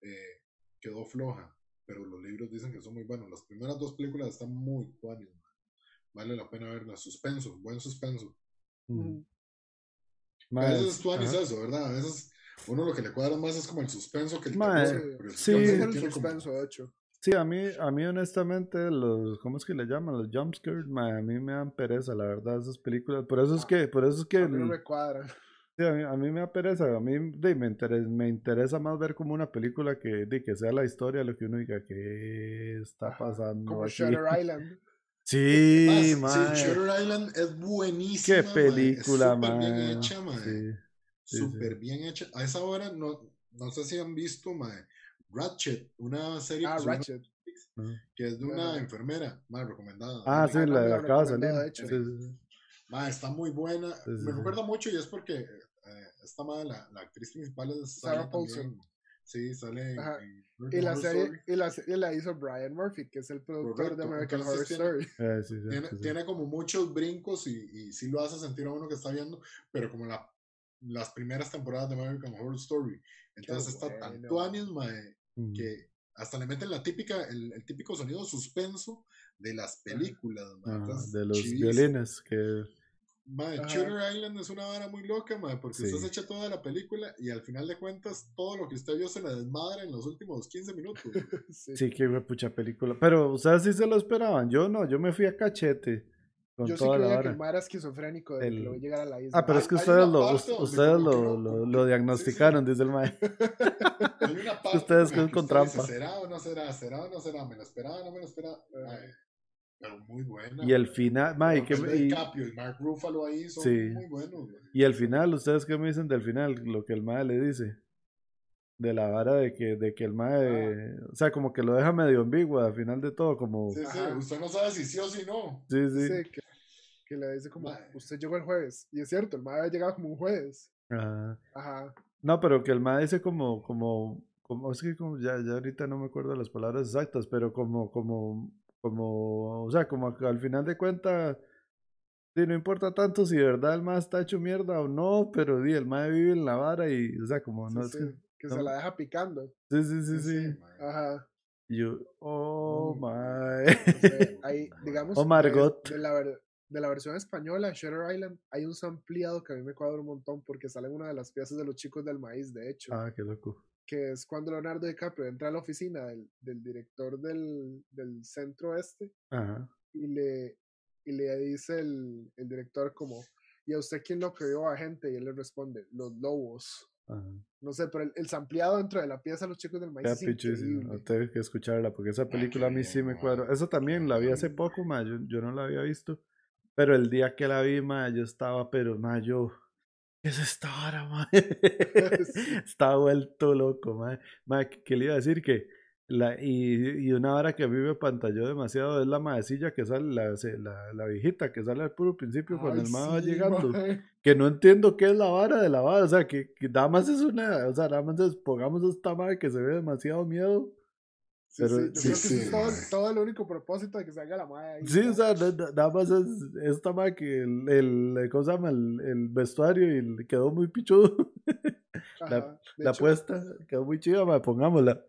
eh, quedó floja, pero los libros dicen que son muy buenos. Las primeras dos películas están muy buenas, vale la pena verlas, suspenso, buen suspenso. Mm. A veces tú eso, ¿verdad? A veces uno lo que le cuadra más es como el suspenso que el terror. Sí, el suspenso, de hecho. Sí, a mí, a mí honestamente, los, ¿cómo es que le llaman? Los jumpscares, a mí me dan pereza, la verdad, esas películas. Por eso es que, por eso es que... A mí no me cuadran. Sí, a mí, a mí me da pereza, a mí me, interesa, me interesa más ver como una película que, de, que sea la historia, lo que uno diga, ¿qué está pasando Como Shutter Island. Sí, man. Sí, Shutter Island es buenísima. Qué película, man. Súper bien hecha, man. Sí, Súper bien hecha. A esa hora, no, no sé si han visto, man, Ratchet, una serie ah, Ratchet. que es de una enfermera, más recomendada. Ah, sí, la de acaba de salir. Sí, está muy buena. Me recuerda mucho y es porque eh, esta madre, la, la, actriz principal es Sarah Paulson. Sí, sale en, y la serie y la, y la, hizo Brian Murphy, que es el productor de American Horror Story. Eh, tiene, tiene, como muchos brincos y, y sí lo hace sentir a uno que está viendo, pero como la, las primeras temporadas de American Horror Story. Entonces está tan tuanis, mae, que hasta le meten la típica, el, el, típico sonido suspenso de las películas, de los violines que Madre, Shooter Island es una vara muy loca, madre, porque usted se echa toda la película y al final de cuentas todo lo que usted vio se le desmadra en los últimos 15 minutos. sí. sí, qué pucha película. Pero ustedes sí se lo esperaban, yo no, yo me fui a cachete. Con yo toda sí creía que el mar era esquizofrénico de que lo llegar a la isla. Ah, pero es que ustedes, lo, ustedes lo, lo, lo, diagnosticaron, dice el mae. ustedes con, con trampa. ¿Será o no será? ¿Será o no será? ¿Me lo esperaba o no me lo esperaba? pero muy buena. Y el final, Mike, y, y Mark Ruffalo ahí son sí. muy buenos. Y el final, ¿ustedes qué me dicen del final? Lo que el mae le dice. De la vara de que, de que el mae, ah. o sea, como que lo deja medio ambiguo al final de todo, como... Sí, sí, usted no sabe si sí o si no. Sí, sí. sí que, que, le dice como, usted llegó el jueves. Y es cierto, el mae había llegado como un jueves. Ajá. Ajá. No, pero que el mae dice como, como, como, es que como ya, ya ahorita no me acuerdo las palabras exactas, pero como, como como, o sea, como al final de cuentas, no importa tanto si de verdad el más está hecho mierda o no, pero di, el más vive en la vara y, o sea, como no es que, se la deja picando. Sí, sí, sí, sí. Ajá. Y yo, oh my. hay, digamos, oh Margot. De, la, de la versión española, Shutter Island, hay un ampliado que a mí me cuadra un montón porque sale en una de las piezas de los chicos del maíz, de hecho. Ah, qué loco que es cuando Leonardo DiCaprio entra a la oficina del, del director del, del, centro este y le, y le dice el, el, director como, ¿y a usted quién lo creó a gente? Y él le responde, los lobos. No sé, pero el, el sampleado dentro de la pieza Los Chicos del Maíz. es increíble. tengo que escucharla porque esa película a mí sí me cuadro. Eso también la vi hace poco, ma, yo, yo no la había visto. Pero el día que la vi, ma, yo estaba, pero ma, yo es esta hora, madre? Está vuelto loco, madre. ¿qué le iba a decir? Que la, y, y una hora que a mí me pantalló demasiado es la madecilla que sale, la, la, la viejita que sale al puro principio cuando el mae va llegando. Que no entiendo qué es la vara de la vara, o sea, que, que nada más es una, o sea, nada más es, pongamos esta madre que se ve demasiado miedo pero, sí, yo creo que es todo, todo, el único propósito de que salga la madre ahí. Sí, o sea, nada más es esta madre que el, el, ¿cómo se llama? El, el vestuario y quedó muy pichudo. la, la puesta quedó muy chida, madre, pongámosla.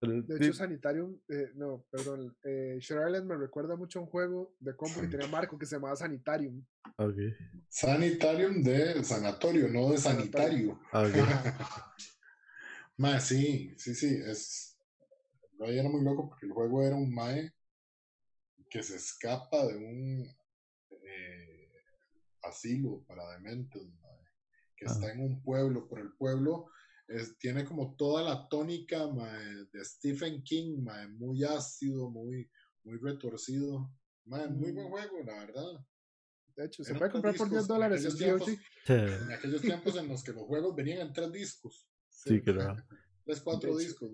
De hecho, Sanitarium, eh, no, perdón, eh, Shore Island me recuerda mucho a un juego de combo que tenía Marco que se llamaba Sanitarium. Okay. Sanitarium de sanatorio, no de sanitario. Okay. Más, sí, sí, sí, es era muy loco porque el juego era un Mae que se escapa de un eh, asilo para dementes, que está ah. en un pueblo, pero el pueblo tiene como toda la tónica de Stephen King, muy ácido, muy, muy retorcido. muy buen mm. juego, la verdad. De hecho, se puede comprar por 10 dólares en aquellos tiempos en los que los juegos venían en tres discos. Sí, claro. Tres, cuatro discos.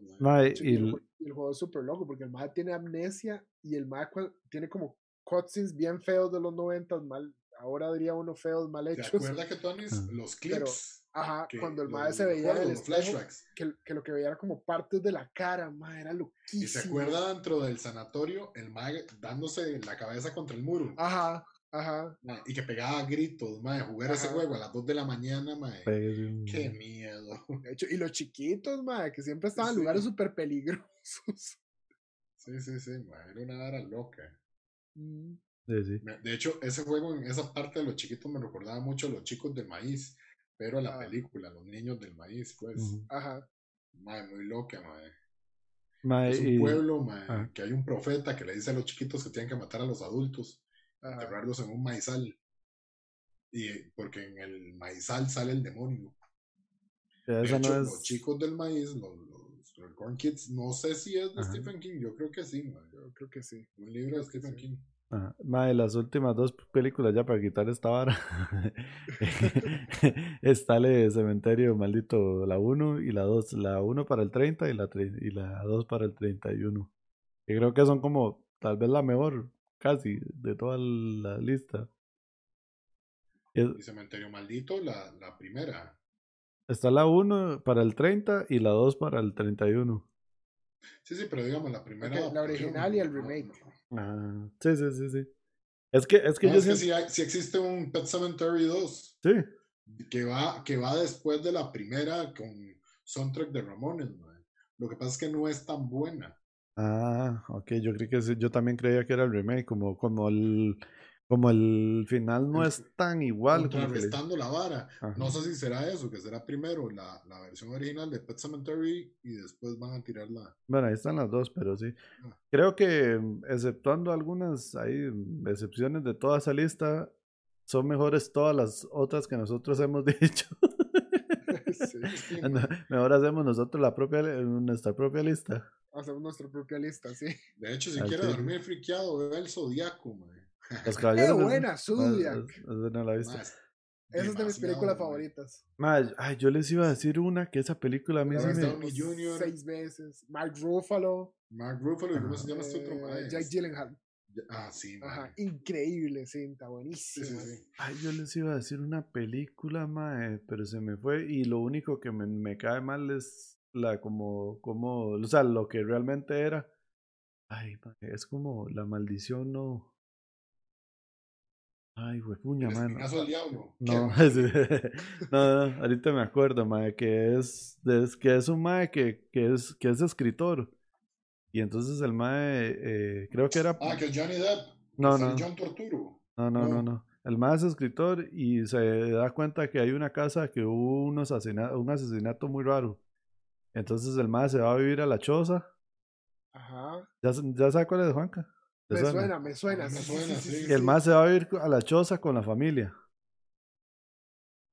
y, el, juego es súper loco porque el MAD tiene amnesia y el MAD tiene como cutscenes bien feos de los 90, mal, ahora diría uno feos, mal hechos. ¿Te que Tony, los clips? Ajá, cuando el mae se veía en el espejo, que, que, lo que veía era como partes de la cara, mae, era loquísimo. Y se acuerda dentro del sanatorio, el mae dándose la cabeza contra el muro. Ajá, ajá. y que pegaba gritos, mae, jugar ese juego a las 2 de la mañana, mae. Qué miedo. De hecho, y los chiquitos, mae, que siempre estaban en lugares súper peligrosos. Sí, sí, sí, mae, era una vara loca. Mm. Sí, sí. De hecho, ese juego en esa parte de los chiquitos me recordaba mucho a los chicos del maíz pero la ah. película, Los Niños del Maíz, pues. Ajá. Madre, muy loca, madre. es un pueblo, que hay un profeta que le dice a los chiquitos que tienen que matar a los adultos, enterrarlos en un maizal. Y porque en el maizal sale el demonio. De hecho, los chicos del maíz, los, los, Corn Kids, no sé si es de Stephen King, yo creo que sí, madre. yo creo que sí. Un libro de Stephen King. Mae, las últimas dos películas ya para quitar esta vara. Está el Cementerio Maldito, la 1 y la 2. La 1 para el 30 y la, y la 2 para el 31. Y creo que son como tal vez la mejor, casi, de toda la lista. Y Cementerio Maldito, la, la primera. Está la 1 para el 30 y la 2 para el 31. Sí, sí, pero digamos la primera. la original y el remake. Ah, sí, sí, sí, sí. Es que, es que yo es que si, existe un Pet Cemetery 2. Sí. Que va, que va después de la primera con soundtrack de Ramones, Lo que pasa es que no es tan buena. Ah, ok, yo creí que yo también creía que era el remake, como, como el como el final no es tan igual. Contrarrestando la vara. No sé si será eso, que será primero la, la, versión original de Pet Cemetery y después van a tirar la. Bueno, ahí están las dos, pero sí. Ah. Creo que, exceptuando algunas hay excepciones de toda esa lista, son mejores todas las otras que nosotros hemos dicho. Mejor hacemos nosotros la propia, nuestra propia lista. Hacemos nuestra propia lista, sí. De hecho, si quiere dormir friqueado, ve el zodiaco, man. Los caballeros. Qué buena, Zodiac. no la he visto. Esa es de mis películas favoritas. ay, yo les iba a decir una que esa película a mí se me... Seis veces. Mark Ruffalo. Mark Ruffalo, ¿y cómo se llama este otro eh, Jack Gyllenhaal. Ah, sí, Ajá, increíble cinta, buenísima. Ay, yo les iba a decir una película, mae, pero se me fue. Y lo único que me, me cae mal es la como, como, o sea, lo que realmente era. Ay, mae, es como la maldición no. Ay, güey, puña, mano. del diablo. No, no, no, ahorita me acuerdo, mae, que es, es, que es un mae que, que, es, que es escritor. Y entonces el mae, eh, creo que era... Ah, que es Johnny Depp. No, no. John Torturo. No, no, no, no. El mae es escritor y se da cuenta que hay una casa que hubo un asesinato, un asesinato muy raro. Entonces el mae se va a vivir a la choza. Ajá. ¿Ya, ya sabe cuál es, Juanca? Me suena? me suena, me suena. y el más se va a ir a la choza con la familia.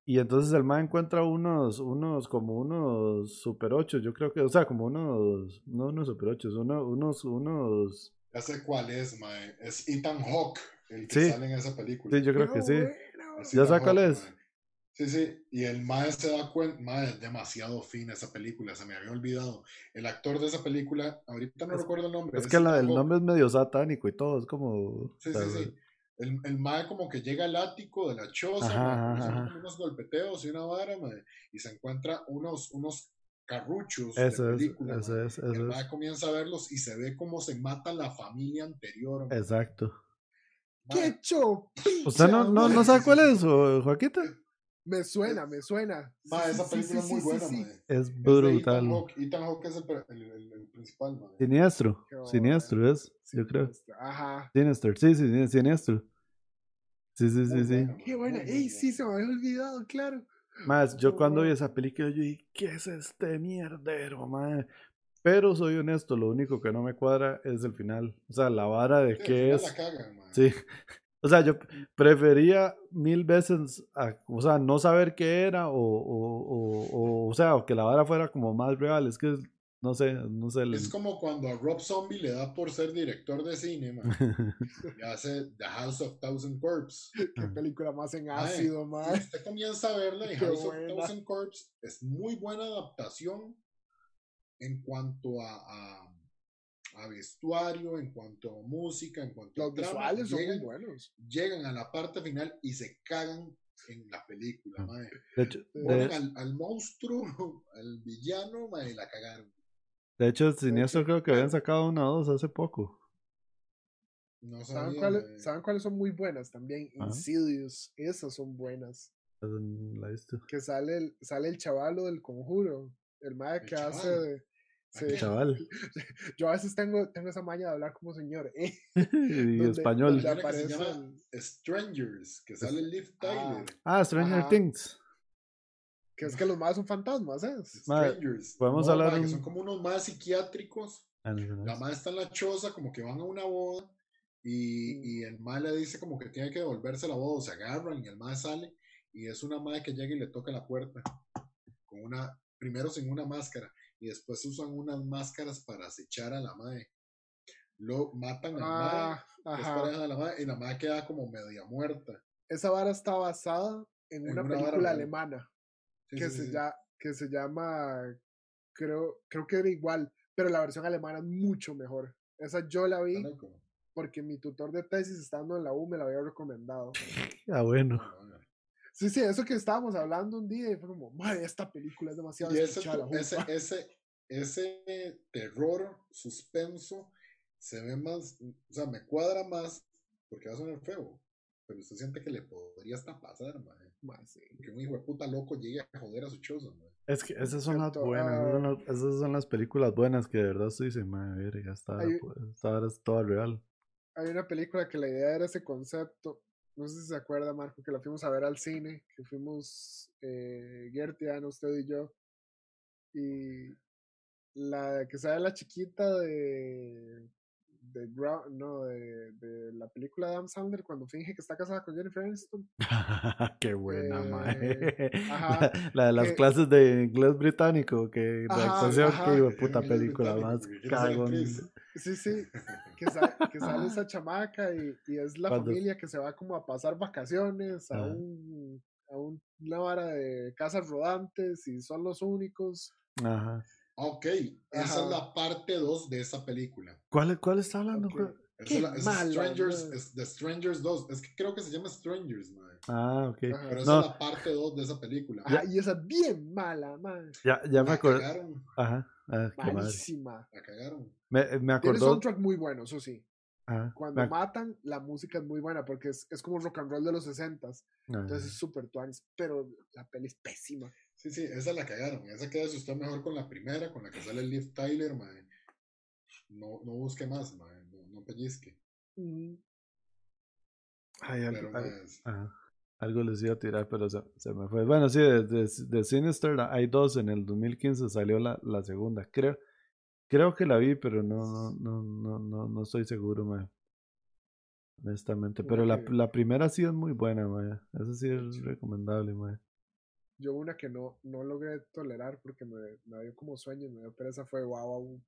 Y entonces el más encuentra unos, unos, como unos super ocho, yo creo que, o sea, como unos, no unos super ocho, unos, unos, unos. Ya sé cuál es, mae. Es Ethan Hawke el que sale en esa película. Sí, yo creo que sí. ¿Ya sabes cuál es? Sí, sí, y el Mae se da cuenta, Mae, es demasiado fina esa película, se me había olvidado. El actor de esa película, ahorita no recuerdo el nombre. Es, que la, el nombre es medio satánico y todo, es como... Sí, sí, sí. El, el Mae como que llega al ático de la choza, unos golpeteos y una vara, mae, y se encuentra unos, unos carruchos eso de película. Es, eso es, eso el Mae comienza a verlos y se ve cómo se mata la familia anterior. Exacto. ¡Qué chopicha! ¿Usted no, no, no sabe cuál es, Joaquita? Me suena, me suena. Ma, esa película es muy buena, sí, Es brutal. Ethan Hawke, es el, el, principal, ma. Siniestro. Siniestro es, yo creo. Ajá. Siniestro, sí, sí, siniestro. Sí, sí, sí, sí. Qué buena. Ey, sí, se me había olvidado, claro. Más, yo cuando vi esa película, yo dije, ¿qué es este mierdero, man? Pero soy honesto, lo único que no me cuadra es el final. O sea, la vara de qué es. sí, o sea, yo prefería mil veces, o sea, no saber qué era o, o, o, o, sea, o que la vara fuera como más real. Es que, no sé, no sé. Es como cuando a Rob Zombie le da por ser director de cine, man. y hace The House of Thousand Corpse. Qué película más en ácido, man. usted comienza a verla y House of Thousand Corpse es muy buena adaptación en cuanto a a vestuario, en cuanto a música, en cuanto Los a visuales son muy buenos. Llegan a la parte final y se cagan en la película, mae. De hecho, Al, al, monstruo, al villano, mae, la cagaron. De hecho, Siniestro creo que habían sacado una o dos hace poco. No ¿Saben, cuáles, ¿Saben cuáles son muy buenas también? Insidious. Esas son buenas. La que sale el, sale el chavalo del conjuro. El mae que hace de. Chaval. Yo a veces tengo, tengo esa maña de hablar como señor. ¿eh? y español. se llama Strangers, que sale Liv Tyler. Ah, Stranger Things. Que es que los más son fantasmas, ¿eh? Strangers. Podemos hablar. Que son como unos más psiquiátricos. Ah, la madre está en la choza, como que van a una boda. Y, mm. y el mal le dice como que tiene que devolverse la boda, se agarran y el mal sale y es una madre que llega y le toca la puerta con una, primero sin una máscara y después usan unas máscaras para acechar a la madre. Lo matan a la madre, ah, la madre y la madre queda como media muerta. Esa vara está basada en, una, película alemana que, se que se llama, creo, creo que era igual, pero la versión alemana es mucho mejor. Esa yo la vi porque mi tutor de tesis estando en la U me la había recomendado. Ah, bueno. Sí, sí, eso que estábamos hablando un día y fue como, madre, esta película es demasiado y ese, ese, ese, terror, suspenso, se ve más, o sea, me cuadra más porque va a sonar feo, pero usted siente que le podría hasta pasar, madre. Que un hijo de puta loco llegue a joder a su choza, Es que esas son las buenas, esas son las, películas buenas que de verdad se dice, madre, ya está, pues, está, es toda real. Hay una película que la idea era ese concepto no sé si se acuerda, Marco, que la fuimos a ver al cine, que fuimos eh, Gertian, usted y yo. Y la que sale la chiquita de de, no, de, de, la película de Adam Sandler cuando finge que está casada con Jennifer Aniston. Qué buena, eh, La, de las clases de inglés británico, que la actuación, que puta película más cagón. Sí, sí, que, que sale esa chamaca y, y es la familia que se va como a pasar vacaciones a, un, a una vara de casas rodantes y son los únicos. Ajá. Ok, esa es la parte 2 de esa película. ¿Cuál, cuál está hablando? Qué es, Strangers, es The Strangers 2. Es que creo que se llama Strangers, man. Ah, ok. Pero esa es la parte 2 de esa película. Ah, y esa es bien mala, man. Ya, ya me acordé. Ajá. Ah, Malísima. La cagaron. Me, me acordó. Tiene soundtrack muy bueno, eso sí. Cuando matan, la música es muy buena porque es, es como rock and roll de los 60s. Entonces es súper tuanis, pero la peli es pésima. Sí, sí, esa la cagaron. Esa queda usted mejor con la primera, con la que sale Liv Tyler, mae. No, no busque más, mae. No, no pellizque. Ay, algo, algo, les iba a tirar, pero se, se me fue. Bueno, sí, de, de, Sinister hay dos. En el 2015 salió la, la segunda. Creo, creo que la vi, pero no, no, no, no, no estoy seguro, mae. Honestamente. Pero la, la primera sí es muy buena, mae. Esa sí es recomendable, mae. Yo una que no, no logré tolerar porque me, me dio como sueño, me dio pereza fue Wow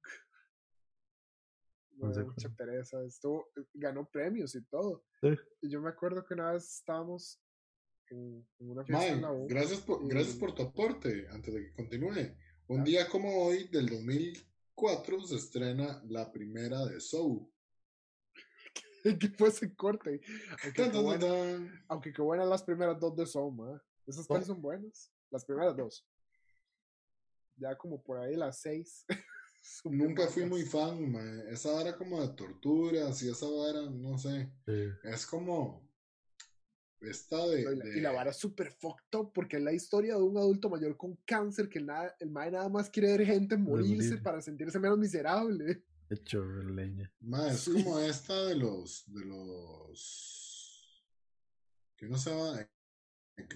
Me dio mucha pereza. Estuvo, ganó premios y todo. Y yo me acuerdo que una vez estábamos en, una fiesta en la U. Gracias por, gracias por tu aporte, antes de que continúe. Un día como hoy, del 2004, se estrena la primera de Soul. que fue ese corte. Aunque, qué buena, aunque qué buenas las primeras dos de Soul, man. Esas tres son buenas. Las primeras dos. Ya como por ahí las seis. Nunca fui muy fan, Esa vara como de torturas y esa vara, no sé. Es como. Esta de. Y la, vara es súper fucked up porque es la historia de un adulto mayor con cáncer que nada, el mae nada más quiere ver gente morirse para sentirse menos miserable. Hecho leña. es como esta de los. de los. que no se va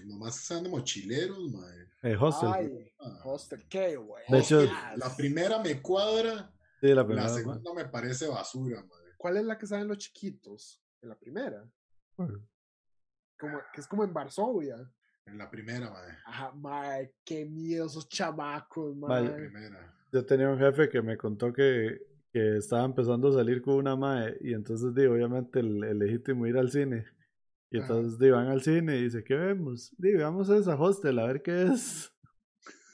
Nomás que sean de mochileros, madre. Eh, hostel. Ay, ah. hostel, qué güey. De hecho, la primera me cuadra. Sí, la, primera, la segunda me parece basura, madre. ¿Cuál es la que salen los chiquitos? En la primera. Como, que es como en Varsovia. En la primera, madre. Ajá, madre, qué miedo esos chamacos, madre. La primera. Yo tenía un jefe que me contó que, que estaba empezando a salir con una madre y entonces digo, obviamente el, el legítimo ir al cine y entonces van al cine y dice, ¿qué vemos? Digo, vamos a esa hostel a ver qué es.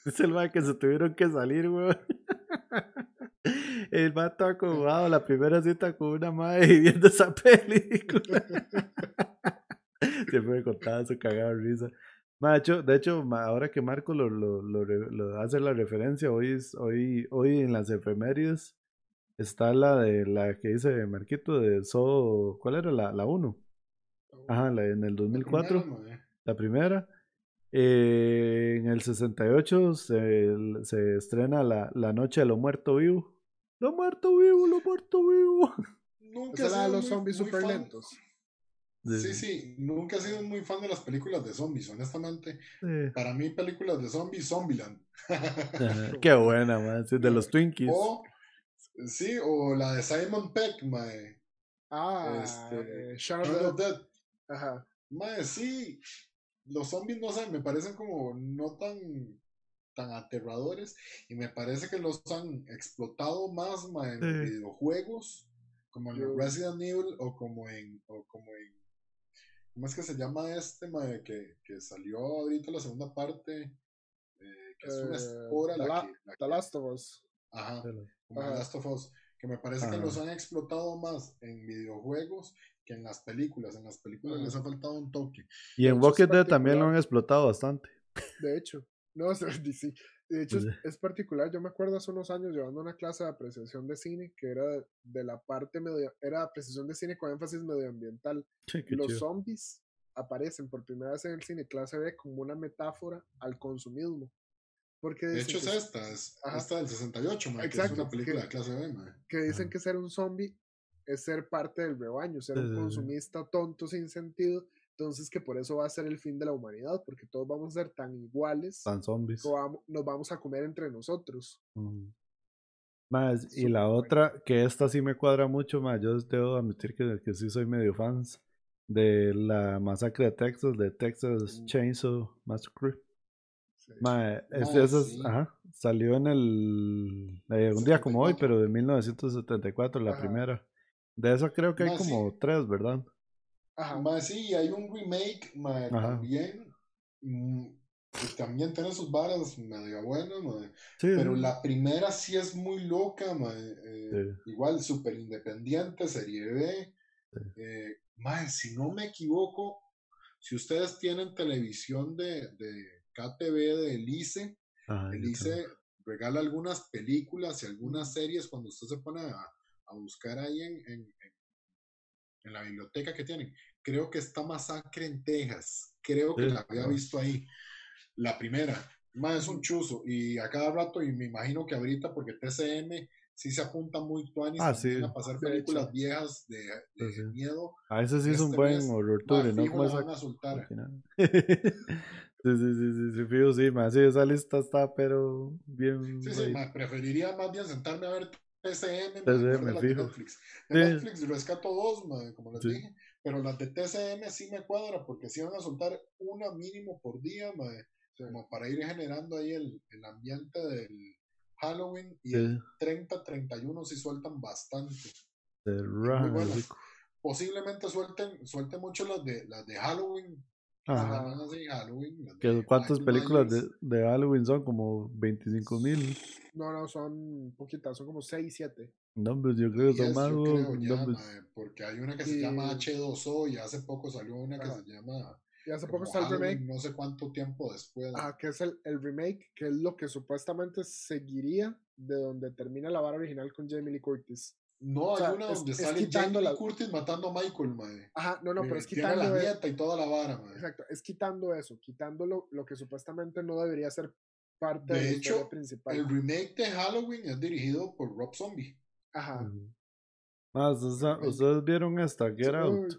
Es el va que se tuvieron que salir, weón. El vato acomodado la primera cita con una madre y viendo esa película. Siempre me contaba su cagada risa. de, hecho, de hecho, ahora que Marco lo, lo, lo, hace la referencia, hoy, hoy, hoy en las efemérides está la de la que dice Marquito de So, ¿cuál era? La, la 1. Ajá, la, en el 2004. La primera. Eh, en el 68 se, se estrena la, la Noche de lo Muerto Vivo. Lo muerto vivo, lo muerto vivo. Nunca he los zombies super lentos. Sí, sí, nunca he sido muy fan de las películas de zombies, honestamente. Para mí, películas de zombies, Zombieland. Qué buena, man. de los Twinkies. O, sí, o la de Simon Peck, mae. Ah, este, eh, Shadow of Dead. Ajá. Mae, sí. Los zombies, no sé, me parecen como no tan tan aterradores y me parece que los han explotado más en videojuegos como en Resident Evil o como en o como en ¿cómo es que se llama este que, que salió ahorita la segunda parte eh, que es una eh, espora la, que, The Last of Us. Ajá como The Last of Us que me parece que los han explotado más en videojuegos que en las películas. En las películas les ha faltado un toque. Y en Walking Dead también lo han explotado bastante. De hecho no, sí. De hecho, es, particular. Yo me acuerdo hace unos años llevando una clase de apreciación de cine que era de la parte medio, era apreciación de cine con énfasis medioambiental. Los zombies aparecen por primera vez en el cine clase B como una metáfora al consumismo. Porque de hecho, es esta, es esta del 68, Exacto, que es una película de clase B. Que dicen que ser un zombie es ser parte del rebaño, ser un consumista tonto sin sentido entonces que por eso va a ser el fin de la humanidad, porque todos vamos a ser tan iguales. Tan zombies. nos vamos a comer entre nosotros. Más, y la otra, que esta sí me cuadra mucho, más, yo debo admitir que, que sí soy medio fans de la masacre de Texas, de Texas mm. Chainsaw Massacre. Sí. ajá, salió en el. Eh, un día como hoy, pero de 1974, la primera. De eso creo que hay como tres, ¿verdad? Ajá. Más sí, hay un remake también. Mm, que también tiene sus varas medio buenas, pero la primera sí es muy loca, eh, igual súper independiente, serie B. Eh, si no me equivoco, si ustedes tienen televisión de, de KTV de Elise, Elise regala algunas películas y algunas series cuando usted se pone a, a buscar ahí en, en, en la biblioteca que tienen. Creo que está Masacre en Texas. Creo que la había visto ahí. La primera. Más es un chuzo. Y a cada rato, y me imagino que ahorita, porque TCM sí se apunta muy tuanis ah, a pasar películas viejas de, miedo. A ese sí es un este buen horror tour, ¿no? ¿Cómo van a soltar. Sí, sí, sí, sí, sí, fijo, sí, más sí, esa lista está, pero bien. Sí, sí, preferiría más bien sentarme a ver TCM, TCM de Netflix. De Netflix rescato dos, como les dije, pero las de TCM sí me cuadra porque sí van a soltar una mínimo por día, como para ir generando ahí el, el ambiente del Halloween y el 30-31 sí sueltan bastante. Posiblemente suelten, suelten mucho las de, las de Halloween ¿Cuántas películas de, de, Halloween son? ¿Como 25 mil? No, no, son poquitas, son como 6, 7. No, pues yo creo que son más. porque hay una que se llama H2O y hace poco salió una que se llama. Y hace poco está el remake. No sé cuánto tiempo después. Ah, que es el, el, remake, que es lo que supuestamente seguiría de donde termina la vara original con Jamie Lee Curtis. No, hay una donde sale Jamie la... Curtis matando a Michael, madre. Ajá, no, no, pero es quitando. la dieta y toda la vara, madre. Exacto, es quitando eso, quitando lo, que supuestamente no debería ser parte de, de hecho, principal. El remake de Halloween es dirigido por Rob Zombie. Ajá. Más, ¿ustedes vieron esta? Get Out.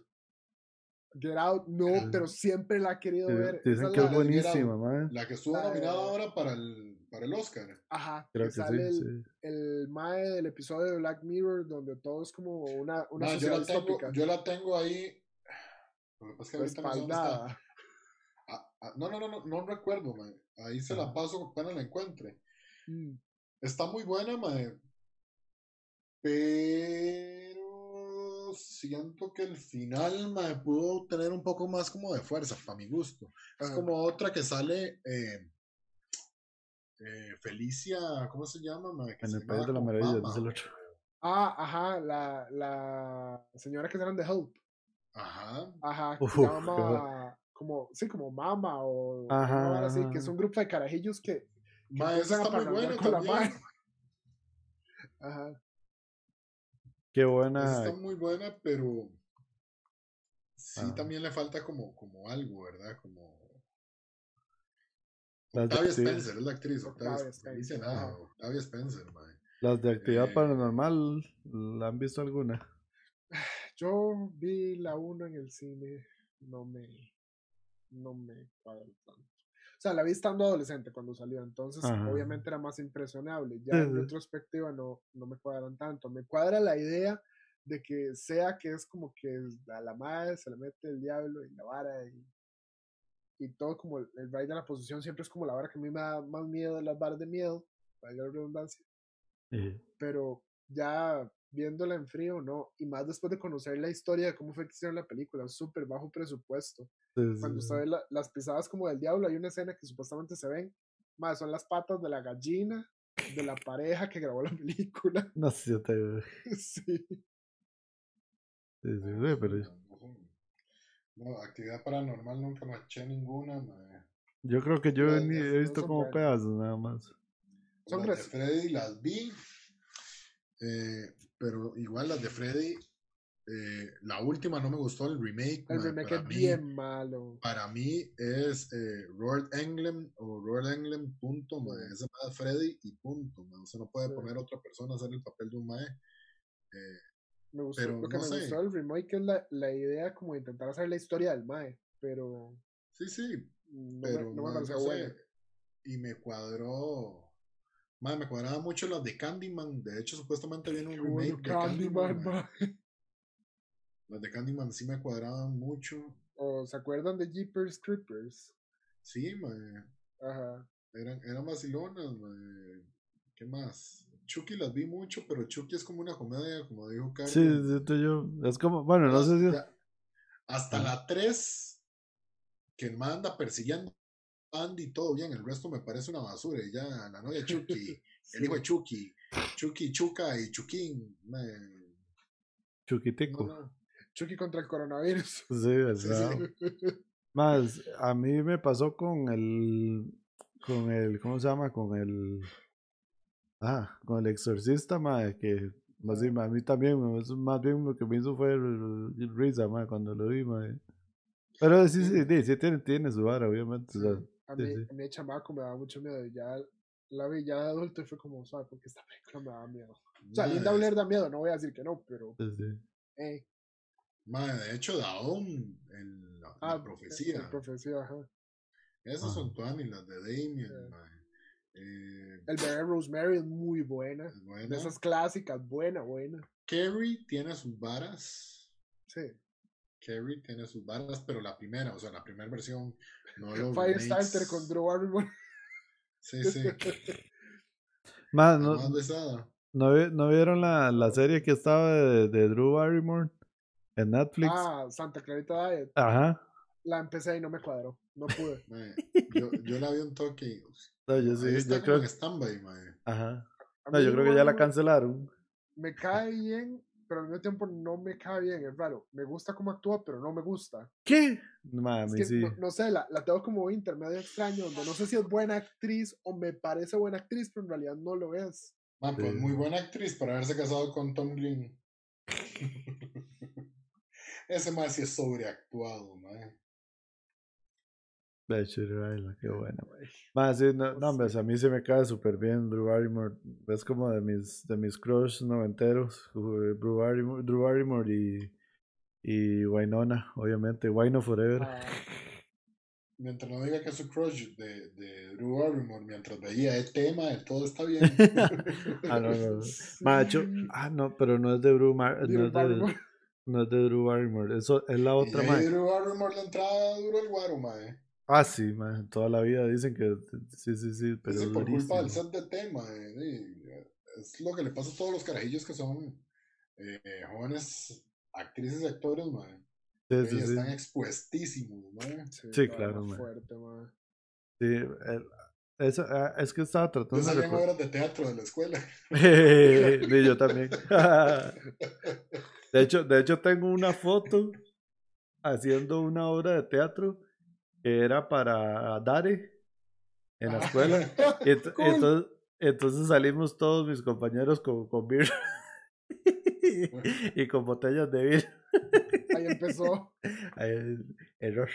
Get Out, no, pero siempre la he querido ver. Dicen que es buenísima, madre. La que estuvo nominada ahora para el para el Oscar. Ajá, Creo que, sale el, el, mae del episodio de Black Mirror donde todo es como una, una no, yo, la tengo, yo la tengo ahí. Es que no, ah, ah, no, no, no, no, no recuerdo, mae. Ahí se la paso apenas la encuentre. Mm. Está muy buena, mae. Pero siento que el final me pudo tener un poco más como de fuerza, para mi gusto. Es como otra que sale. Eh, eh, Felicia, ¿cómo se llama? en el País de la Maravilla, dice el otro. Ah, ajá, la, la señora que eran de Hope. Ajá. Ajá, que se llama como, sí, como Mama o Ajá, así, que es un grupo de carajillos que, que Ma, esa está muy buena con la madre. Ajá. Qué buena. Está muy buena, pero sí ah. también le falta como, como algo, ¿verdad? Como Octavia Spencer es la actriz. Octavia, Spencer. nada. Octavia Spencer, man. ¿Las de actividad eh, paranormal la han visto alguna? Yo vi la 1 en el cine. No me. No me cuadra tanto. O sea, la vi estando adolescente cuando salió, entonces obviamente era más impresionable. Ya en retrospectiva no, no me cuadran tanto. Me cuadra la idea de que sea que es como que a la madre se le mete el diablo y la vara y y todo como el, el de la posición siempre es como la vara que a mí me da más miedo de las varas de miedo, para la redundancia. Pero ya viéndola en frío, no. Y más después de conocer la historia de cómo fue que hicieron la película, súper bajo presupuesto. Cuando usted ve las pisadas como del diablo, hay una escena que supuestamente se ven, más son las patas de la gallina de la pareja que grabó la película. No sé si te... sí. Sí, sí, pero... No, actividad paranormal nunca me eché ninguna. Yo creo que yo he, visto como pedazos nada más. Son las de Freddy las vi, eh, pero igual las de Freddy, eh, la última no me gustó, el remake. El remake es bien malo. Para mí es eh, Robert Englund o Robert Englund, punto, ese es Freddy y punto. Man. O no puede poner otra persona a hacer el papel de un mae. Eh, me gustó, lo que me gustó del remake es la, la, idea como de intentar hacer la historia del Mae, pero... Sí, sí, pero no me, bueno. Y me cuadró... Mae, me cuadraba mucho las de Candyman, de hecho supuestamente viene un remake de Candyman. Las de Candyman sí me cuadraban mucho. ¿O se acuerdan de Jeepers Creepers? Sí, mae. Ajá. Eran, eran vacilonas, mae. ¿Qué más? Chucky las vi mucho, pero Chucky es como una comedia, como dijo Carlos. Sí, yo. Es como, bueno, no sé si. Hasta la 3, que el manda persiguiendo a Andy, todo bien. El resto me parece una basura. Y ya la novia Chucky, el hijo de Chucky, Chucky, Chuca y Chuquín. Me... Chuquitico. Chucky contra el coronavirus. Sí, exacto. Más, a mí me pasó con el. Con el. ¿Cómo se llama? Con el. Ah, con el exorcista, madre, que más bien, a mí también, más bien lo que me hizo fue risa, madre, cuando lo vi, madre. Pero sí, sí, sí, sí tiene, tiene su vara, obviamente. a, mí, a mí chamaco me daba mucho miedo, ya la vi ya de adulto y fue como, ¿sabes? Porque esta película me da miedo. O sea, Linda Blair da miedo, no voy a decir que no, pero... Sí, sí. Eh. Madre, de hecho, Daon, en la, ah, profecía. La profecía, ajá. Esas son todas las de Damien, madre. Eh, el bebé Rosemary es muy buena. buena. De esas clásicas, buena, buena. Carrie tiene sus varas. Sí. Carrie tiene sus varas, pero la primera, o sea, la primera versión. No Firestarter con Drew Barrymore. Sí, sí. Más, no, no, ¿no, vieron la, la, serie que estaba de, de, Drew Barrymore en Netflix? Ah, Santa Clarita Diet. Ajá. La empecé y no me cuadró. No pude. yo, yo la vi un toque no, yo sí, yo creo que stand-by, Ajá. No, yo creo que ya la cancelaron. Me cae bien, pero al mismo tiempo no me cae bien, es raro. Me gusta cómo actúa, pero no me gusta. ¿Qué? Mami, sí. no, sé, la, la, tengo como intermedio extraño, donde no sé si es buena actriz o me parece buena actriz, pero en realidad no lo es. Man, pues muy buena actriz para haberse casado con Tom Green. Ese más sí es sobreactuado, man. De qué bueno. Más, sí, no, no, hombre, a mí se me cae súper bien Drew Barrymore. Es como de mis, de mis crush noventeros. Drew Barrymore, Drew Barrymore y, y Wynonna, obviamente. Wynonna Forever. Ah. Mientras no diga que es su crush de, de Drew Barrymore, mientras veía el tema, todo está bien. ah, no, no. Macho, ah, no, pero no es de Drew, Mar no es de, no es de Drew Barrymore. Eso es la otra, y Drew Barrymore le entraba duro el guaro, mae. Ah, sí, man, toda la vida dicen que sí, sí, sí, pero sí, por culpa del set de tema, eh, es lo que le pasa a todos los carajillos que son eh, jóvenes actrices y actores, man. Sí, sí, están expuestísimos, man. Sí, claro, man. Fuerte, man. Sí, el, eso, ah, es que estaba tratando yo de... obras de teatro de la escuela. y yo también. de, hecho, de hecho, tengo una foto haciendo una obra de teatro que era para Dare en la escuela. y entonces, entonces salimos todos mis compañeros con, con beer y con botellas de beer. Ahí empezó. Ahí, error.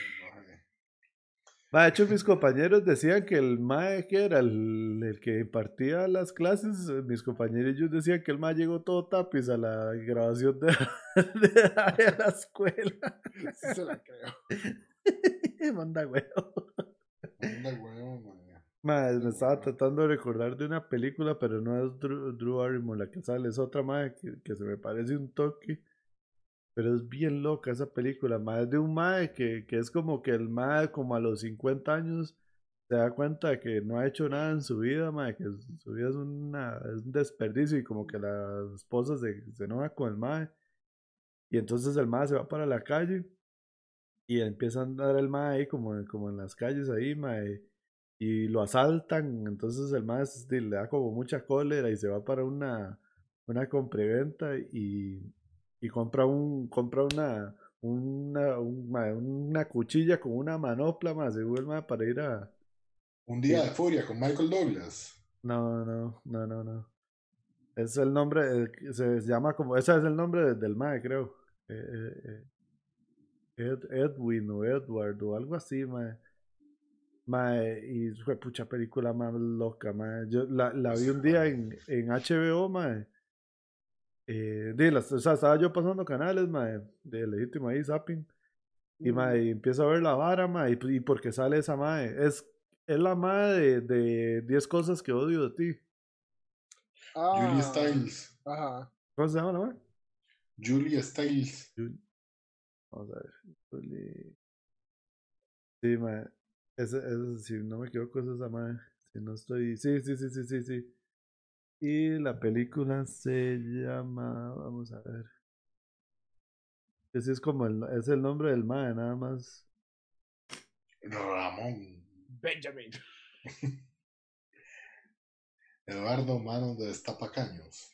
de hecho, mis compañeros decían que el MAE que era el, que impartía las clases, mis compañeros ellos decían que el MAE llegó todo tapiz a la grabación de, de, la escuela. Sí se la creo. Manda huevo. Manda huevo, Madre, me estaba tratando de recordar de una película, pero no es Drew, Drew la que sale, es otra madre que, que, se me parece un toque. Pero es bien loca esa película, madre, de un madre que, que es como que el madre como a los 50 años se da cuenta de que no ha hecho nada en su vida, madre, que su vida es, una, es un desperdicio y como que la esposa se, se enoja con el madre. Y entonces el madre se va para la calle y empieza a andar el madre ahí como, como en las calles ahí, madre y lo asaltan, entonces el más le da como mucha cólera y se va para una, una compreventa y, y compra un compra una una, una cuchilla con una manopla más se vuelve para ir a un día de furia con Michael Douglas. No no no no no. Es el nombre se llama como ese es el nombre del mae creo. Eh, eh, eh, Edwin o Edward o algo así mae Mae, y fue pucha película más loca, mae. Yo la, la vi un día en, en HBO, mae. Eh, de las, o sea, estaba yo pasando canales, mae, de legítimo ahí, zapping. Y, mae, empiezo a ver la vara, mae, y, y porque sale esa mae. Es, es la mae de 10 cosas que odio de ti. Julia ah, Stiles. Ajá. ¿Cómo se llama la mae? Julia Stiles. Vamos a ver. Sí, mae. Ese, si no me equivoco, es esa madre. Si no estoy. Sí, sí, sí, sí, sí, sí. Y la película se llama. Vamos a ver. Ese es como el, es el nombre del mae, nada más. Ramón. Benjamin. Eduardo Manos de Destapacaños.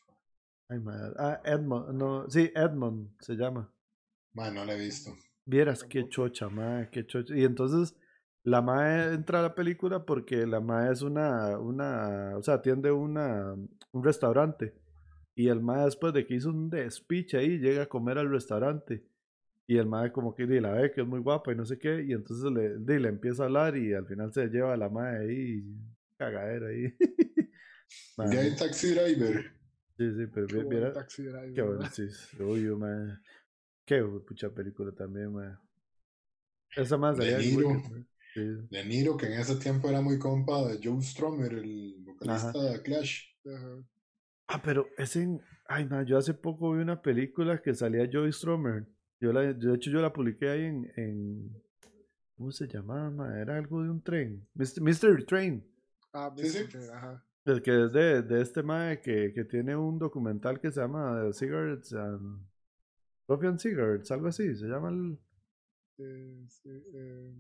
Ay, madre. Ah, Edmond. No, sí, Edmond se llama. Madre, no lo he visto. Vieras qué chocha, madre, qué chocha. Y entonces la MAE entra a la película porque la MAE es una, una, o sea, atiende una, un restaurante. Y el MAE después de que hizo un despiche ahí, llega a comer al restaurante. Y el MAE como que la ve que es muy guapa y no sé qué. Y entonces le, le empieza a hablar y al final se lleva a la MAE ahí, cagadera ahí. y hay Taxi Driver. Sí, sí, pero taxi driver, qué bueno, sí, uy, mae. Qué pucha película también, mae. Esa más de de Niro, que en ese tiempo era muy compa de Joe Stromer, el vocalista de Clash. Ah, pero ese. Ay, no, yo hace poco vi una película que salía Joe Stromer. Yo la, de hecho, yo la publiqué ahí en. en ¿Cómo se llamaba? Era algo de un tren. Mystery Train. Ah, Mystery Train, ajá. El que es de, de este mae que, que, tiene un documental que se llama Cigarettes and. Coffee and Cigarettes, algo así, se llama el. eh,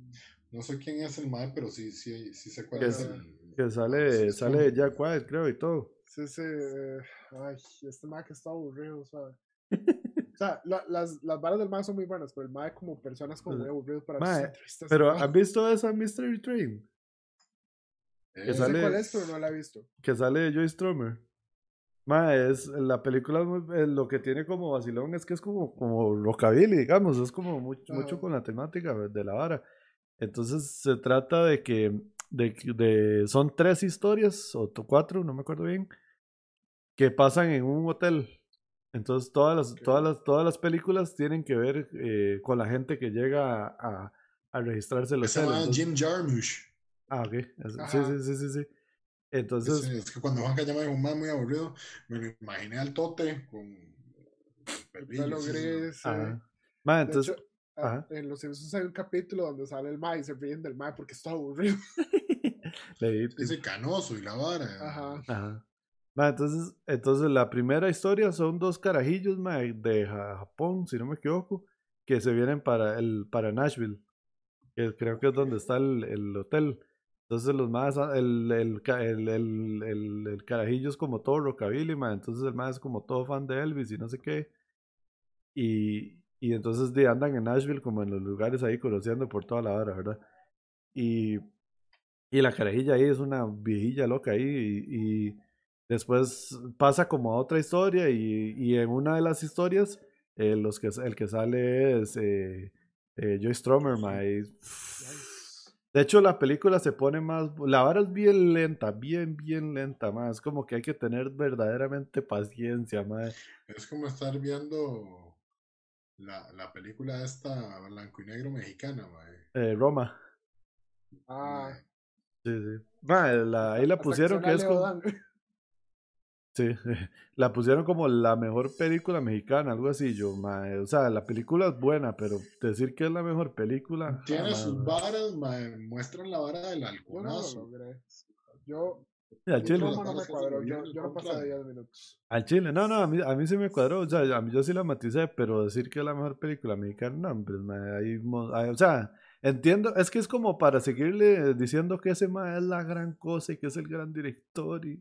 no sé quién es el mae, pero sí, sí, sí sé cuál es el. Que sale, sale Jack White, creo, y todo. Sí, sí. Eh, ay, este mae que está aburrido, ¿sabes? o sea, las, las varas del mae son muy buenas, pero el mae como personas como muy aburrido para mae, Pero ¿han visto esa Mystery Train? Eh, que sale, cuál es, pero no la he visto. Que sale Joy Stromer. Mae, es, la película lo que tiene como vacilón es que es como, como rockabilly, digamos, es como mucho, mucho con la temática de la vara. Entonces se trata de que de, de, son tres historias, o cuatro, no me acuerdo bien, que pasan en un hotel. Entonces todas las, todas las, todas las películas tienen que ver eh, con la gente que llega a, a, registrarse el hotel. Se Jim Jarmusch. Ah, ok. Sí, sí, sí, sí, sí. Entonces. Es, que cuando Juanca llama a un man muy aburrido, me lo imaginé al tote con pelo gris. entonces, Ah, en Los Simpsons hay un capítulo donde sale el Mae y se ríen del Mae porque está aburrido. Ese canoso y la vara. Ajá. Ajá. entonces, entonces la primera historia son dos carajillos de Japón, si no me equivoco, que se vienen para el para Nashville, que creo que es donde está el, el hotel. Entonces los más, el, el, el, el, el, carajillo es como todo rockabilly, entonces el más es como todo fan de Elvis y no sé qué. Y, Y entonces de, andan en Nashville como en los lugares ahí conociendo por toda la hora, ¿verdad? Y, y la carajilla ahí es una viejilla loca ahí y, después pasa como a otra historia y, y en una de las historias eh, los que, el que sale es eh, eh, Joy Stromer, my. De hecho, la película se pone más. La vara es bien lenta, bien, bien lenta, más. Es como que hay que tener verdaderamente paciencia, más. Es como estar viendo la, la película esta blanco y negro mexicana, eh, Roma. Ah. Sí, sí. la, ahí la pusieron que, es como. Sí, la pusieron como la mejor película mexicana, algo así. Yo, o sea, la película es buena, pero decir que es la mejor película. Tiene sus varas, muestran la vara del halconazo. Yo, al Chile. No me cuadró, yo, yo no pasé de 10 minutos. Al Chile, no, no, a mí, a mí sí me cuadró. O sea, a mí yo sí la maticé, pero decir que es la mejor película mexicana, no, pues, ahí, o sea, entiendo, es que es como para seguirle diciendo que ese ma es la gran cosa y que es el gran director y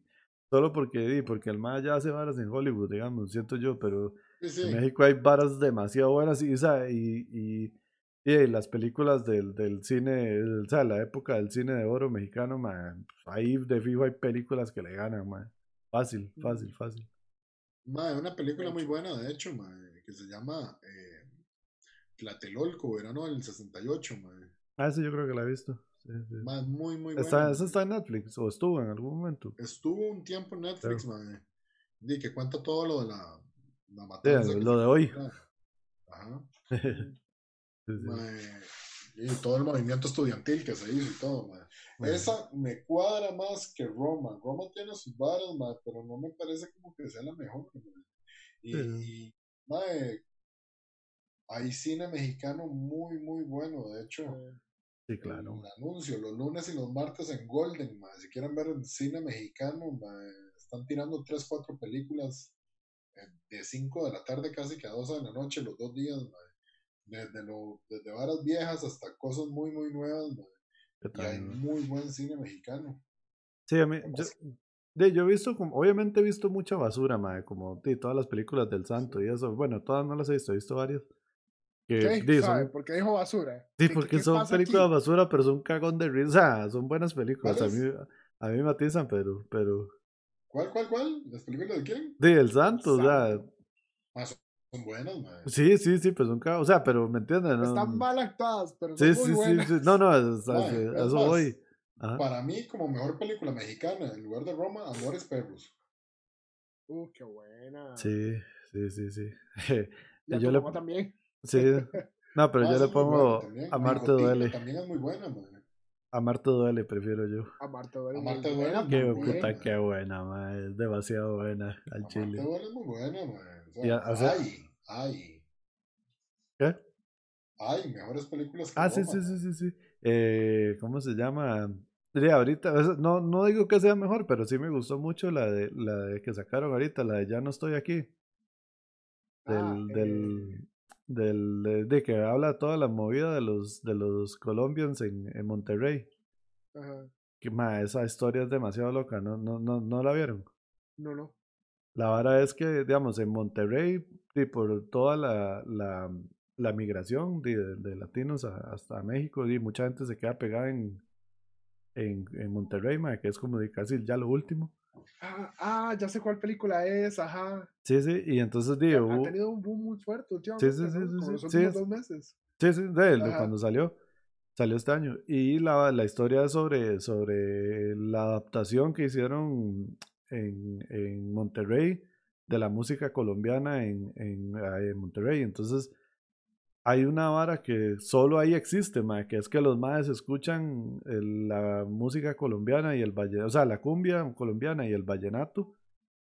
Solo porque, porque el más ya hace varas en Hollywood, digamos, siento yo, pero en México hay varas demasiado buenas y, y, y, y las películas del, del cine, o sea, la época del cine de oro mexicano, man, ahí de fijo hay películas que le ganan, man. Fácil, fácil, fácil. Man, una película muy buena, de hecho, que se llama eh, Tlatelolco, verano del 68, man. Ah, sí, yo creo que la he visto muy, muy ¿Está, ¿Eso está en Netflix o estuvo en algún momento? Estuvo un tiempo en Netflix, man. Di que cuenta todo lo de la, la matanza. lo de hoy. Ajá. y todo el movimiento estudiantil que se hizo y todo, man. Esa me cuadra más que Roma. Roma tiene sus varas, man, pero no me parece como que sea la mejor. Y, y hay cine mexicano muy, muy bueno. De hecho, Sí, claro. Un anuncio los lunes y los martes en Golden, Si quieren ver el cine mexicano, están tirando 3, 4 películas eh, de 5 de la tarde casi que a 12 de la noche los dos días, Desde, lo, desde varas viejas hasta cosas muy, muy nuevas, Y hay muy buen cine mexicano. Sí, a mí, yo, yo he visto, como, obviamente he visto mucha basura, madre, como todas las películas del santo y eso. Bueno, todas no las he visto, he visto varias. Que, ¿Qué? ¿Sabe? Porque dijo basura. Sí, porque son películas basura, pero son cagón de risa. son buenas películas. A mí, a mí me matizan, pero, pero. ¿Cuál, cuál, cuál? ¿Las películas de quién? Sí, El Santo, o sea. Ah, son buenas, man. Sí, sí, sí, pues son cagón. O sea, pero me entienden. Están mal actuadas, pero son muy buenas. Sí, sí, No, no, eso voy. Para mí, como mejor película mexicana, en lugar de Roma, Amores Perros. Uh, qué buena. Sí, sí, sí, sí. y yo le... también. Sí. No, pero yo le pongo Amarte duele. También es muy buena, Amarte duele, prefiero yo. Amarte duele. Amarte duele. Qué puta, qué buena, man. Es demasiado buena al Amarte chile. duele es muy buena, man. Ay, ay. ¿Qué? Ay, mejores películas que Ah, sí, sí, sí, sí, sí. Eh, ¿Cómo se llama? Sí, ahorita, no, no digo que sea mejor, pero sí me gustó mucho la de, la de que sacaron ahorita, la de Ya no estoy aquí. Del, ah, del, eh, del, de, que habla toda la movida de los, de los Colombians en, en Monterrey. Ajá. Que, ma, esa historia es demasiado loca, ¿no, no, no, no la vieron? No, no. La vara es que, digamos, en Monterrey, y por toda la, la, la migración de, de, latinos hasta México, y mucha gente se queda pegada en, en, en Monterrey, ma, que es como de casi ya lo último. Ah, ah, ya sé cuál película es, ajá. Sí, sí, y entonces digo. Ha tenido un boom muy fuerte últimamente. Sí, sí, sí. sí, los dos meses. Sí, sí, de cuando salió. Salió este año. Y la, la historia es sobre, sobre la adaptación que hicieron en, en Monterrey de la música colombiana en, en, en Monterrey. Entonces, hay una vara que solo ahí existe, que es que los maes escuchan la música colombiana y el vallenato, o sea, la cumbia colombiana y el vallenato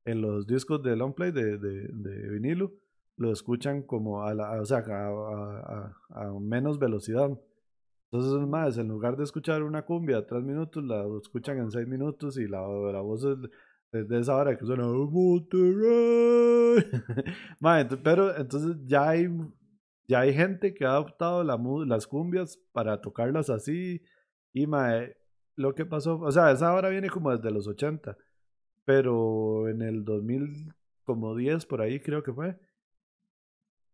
en los discos de long play de, de, vinilo, lo escuchan como a la, o sea, a, menos velocidad. Entonces, más, en lugar de escuchar una cumbia a tres minutos, la escuchan en seis minutos y la, la voz es, de esa hora que suena pero entonces ya hay ya hay gente que ha adoptado la, las cumbias para tocarlas así. Y mae, lo que pasó, o sea, esa hora viene como desde los 80, pero en el 2000, como 10 por ahí creo que fue,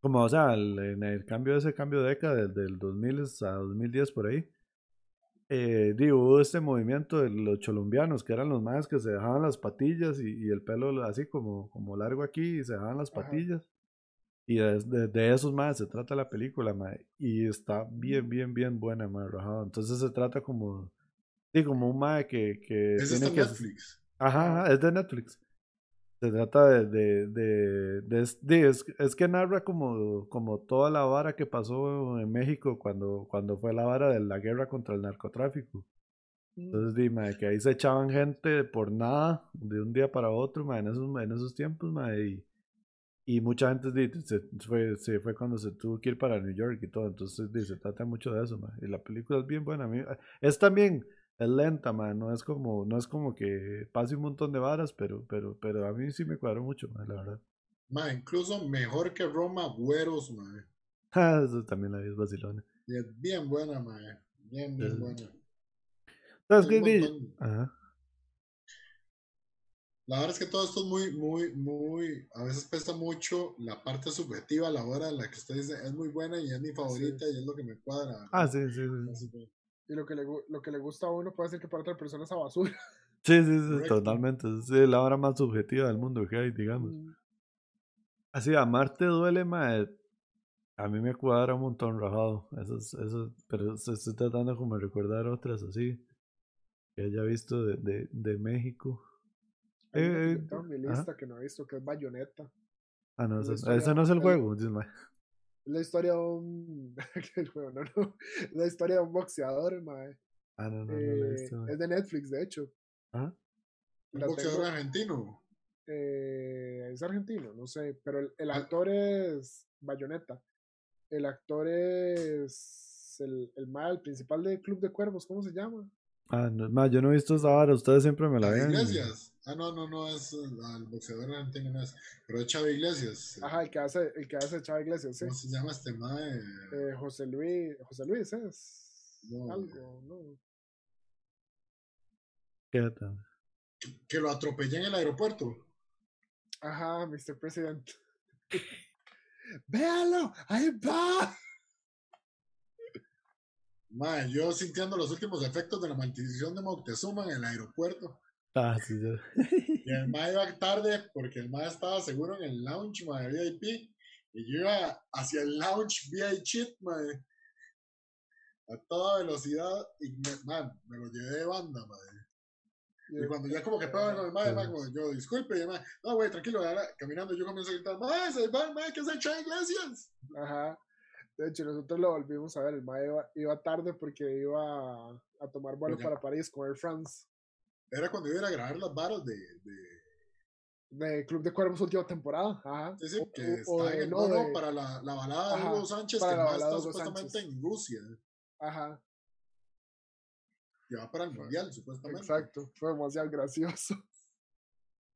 Como, o sea, en el cambio de ese cambio de década, desde el 2000 a 2010 por ahí, eh, digo, hubo este movimiento de los cholombianos, que eran los más que se dejaban las patillas y, el pelo así como, como largo aquí y se dejaban las patillas. Y de, de, esos más se trata la película, y está bien, bien, bien buena, más rajado. Entonces se trata como, sí, como un mae que, que ¿Es tiene que... Netflix? Ajá, es de Netflix. Se trata de, de, de, es, es, que narra como, como toda la vara que pasó en México cuando, cuando fue la vara de la guerra contra el narcotráfico. Mm. Entonces, dime, que ahí se echaban gente por nada, de un día para otro, en, esos, en esos tiempos, y, y mucha gente se fue, se fue cuando se tuvo que ir para New York y todo. Entonces, se trata mucho de eso, y la película es bien buena. Es también es lenta, man. No es como, no es como que pase un montón de varas, pero, pero, pero a mí sí me cuadró mucho, man, la verdad. Ma, incluso mejor que Roma, Güeros, man. Ah, eso también la vi, es vacilona. Y es bien buena, man. Bien, bien buena. ¿Sabes qué? Ajá. La verdad es que todo esto es muy, muy, muy, a veces pesa mucho la parte subjetiva la hora en la que usted dice es muy buena y es mi favorita y es lo que me cuadra. Ah, sí, sí, sí. Y lo que, le, lo que le gusta a uno puede ser que para otra persona es a basura. Sí, sí, sí, totalmente. Es la hora más subjetiva del mundo que hay, digamos. Mm. Así, amarte duele, más A mí me cuadra un montón rajado. Eso, eso, pero estoy tratando como de recordar otras así. Que haya visto de, de, de México. Eh, mi lista que no he visto, que es Bayonetta. Ah, no, ese, no es el juego la historia de un. no, no. La historia de un boxeador, mae. Ah, no, no, eh, Es de Netflix, de hecho. ¿Ah? ¿Un boxeador argentino? Eh, es argentino, no sé. Pero el, el ah. actor es Bayonetta. El actor es el, el mal principal del Club de Cuervos, ¿cómo se llama? Ah, no, yo no he visto esa vara, ustedes siempre me la ven. Iglesias. Ah, no, no, no, es el boxeador argentino, no es. Pero es Chava Iglesias. Ajá, el que hace, el que hace Chava Iglesias, sí. ¿Cómo se llama este mae? Eh, José Luis, José Luis es. No. Algo, no. ¿Qué tal? Que, que lo atropellé en el aeropuerto. Ajá, Mr. President. ¡Véalo! ¡Ahí va! Mae, yo sintiendo los últimos efectos de la maldición de Moctezuma en el aeropuerto. Ah, sí, sí. Y el mae iba tarde porque el mae estaba seguro en el lounge, mae, VIP. Y yo iba hacia el lounge VIP, mae. A toda velocidad. Y me, me lo llevé de banda, mae. Y cuando ya como que pegaba con el mae, mae, como yo, disculpe, y el mae, no, güey, tranquilo, caminando yo comienzo a gritar, mae, se va el mae que se echa iglesias. Ajá. De hecho, nosotros lo volvimos a ver. El mae iba, tarde porque iba a, tomar vuelo para París con Air France. Era cuando iba a grabar las varas de, de... Club de Cuervos última temporada. Ajá. Sí, sí, que está en el no, para la, la balada de Hugo Sánchez, que más está supuestamente en Rusia. Ajá. Y va para el mundial, supuestamente. Exacto, fue demasiado gracioso.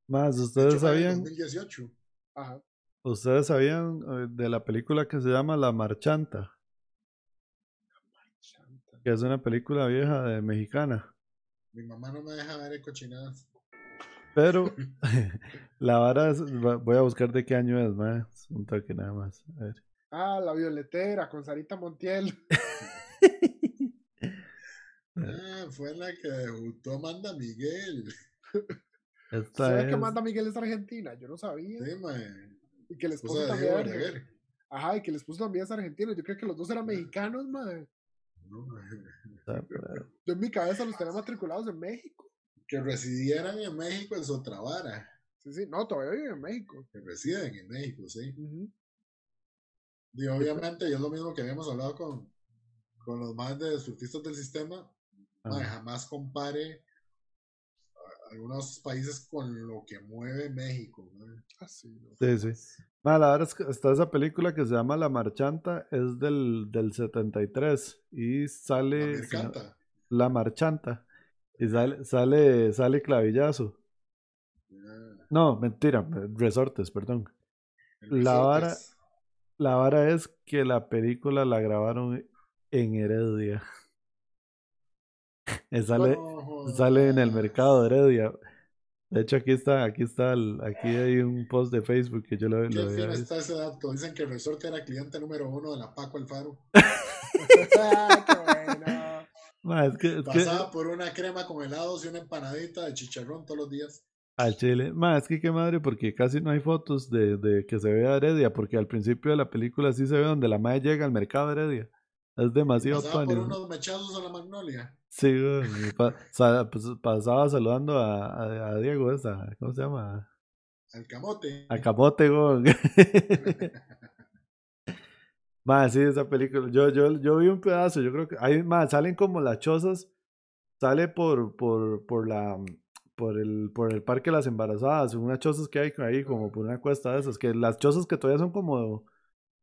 Más, ustedes sabían. 2018. Ajá. ¿Ustedes sabían eh, de la película que se llama La Marchanta? Que es una película vieja de mexicana. Mi mamá no me deja ver cochinadas. Pero la vara es, voy a buscar de qué año es, más un toque nada más. A ver. Ah, la violetera con Sarita Montiel. ah, fue la que debutó Amanda Miguel. ¿Sabes que Amanda Miguel es argentina? Yo no sabía. Sí. Y que el esposo también. Ajá, y que el esposo también es argentino. Yo creo que los dos eran mexicanos, madre. No, Yo en mi cabeza los tenía matriculados en México. Que residieran en México en Sotravara. Sí, sí, no, todavía viven en México. Que residen en México, sí. Y obviamente, y es lo mismo que habíamos hablado con, con los más de surtistas del sistema. jamás compare algunos países con lo que mueve México. Ah, sí, sí, sí. La verdad es que está esa película que se llama La Marchanta, es del, del 73 y sale... La, la Marchanta. Y sale, sale, sale Clavillazo. No, mentira, Resortes, perdón. La vara, la vara es que la película la grabaron en Heredia. sale, sale en el mercado de Heredia. De hecho, aquí está, aquí está, aquí hay un post de Facebook que yo lo, Qué lo está ese dato. Dicen que el resort era cliente número uno de la Paco Alfaro. Qué bueno. es que, es Pasaba por una crema con helados y una empanadita de chicharrón todos los días. Al chile. Más es que qué madre, porque casi no hay fotos de, de que se vea Heredia, porque al principio de la película sí se ve donde la madre llega al mercado de Heredia. Es demasiado Pasaba por tuanis. unos mechazos a la magnolia. Sí, pa- sa- pues, pasaba saludando a, a, a Diego, esa, ¿cómo se llama? Al camote. A Camote, güey. Más, sí, esa película. Yo, yo, yo vi un pedazo, yo creo que ahí más salen como las chozas, sale por, por, por la por el, por el parque de las embarazadas, unas chozas que hay ahí como por una cuesta de esas, que las chozas que todavía son como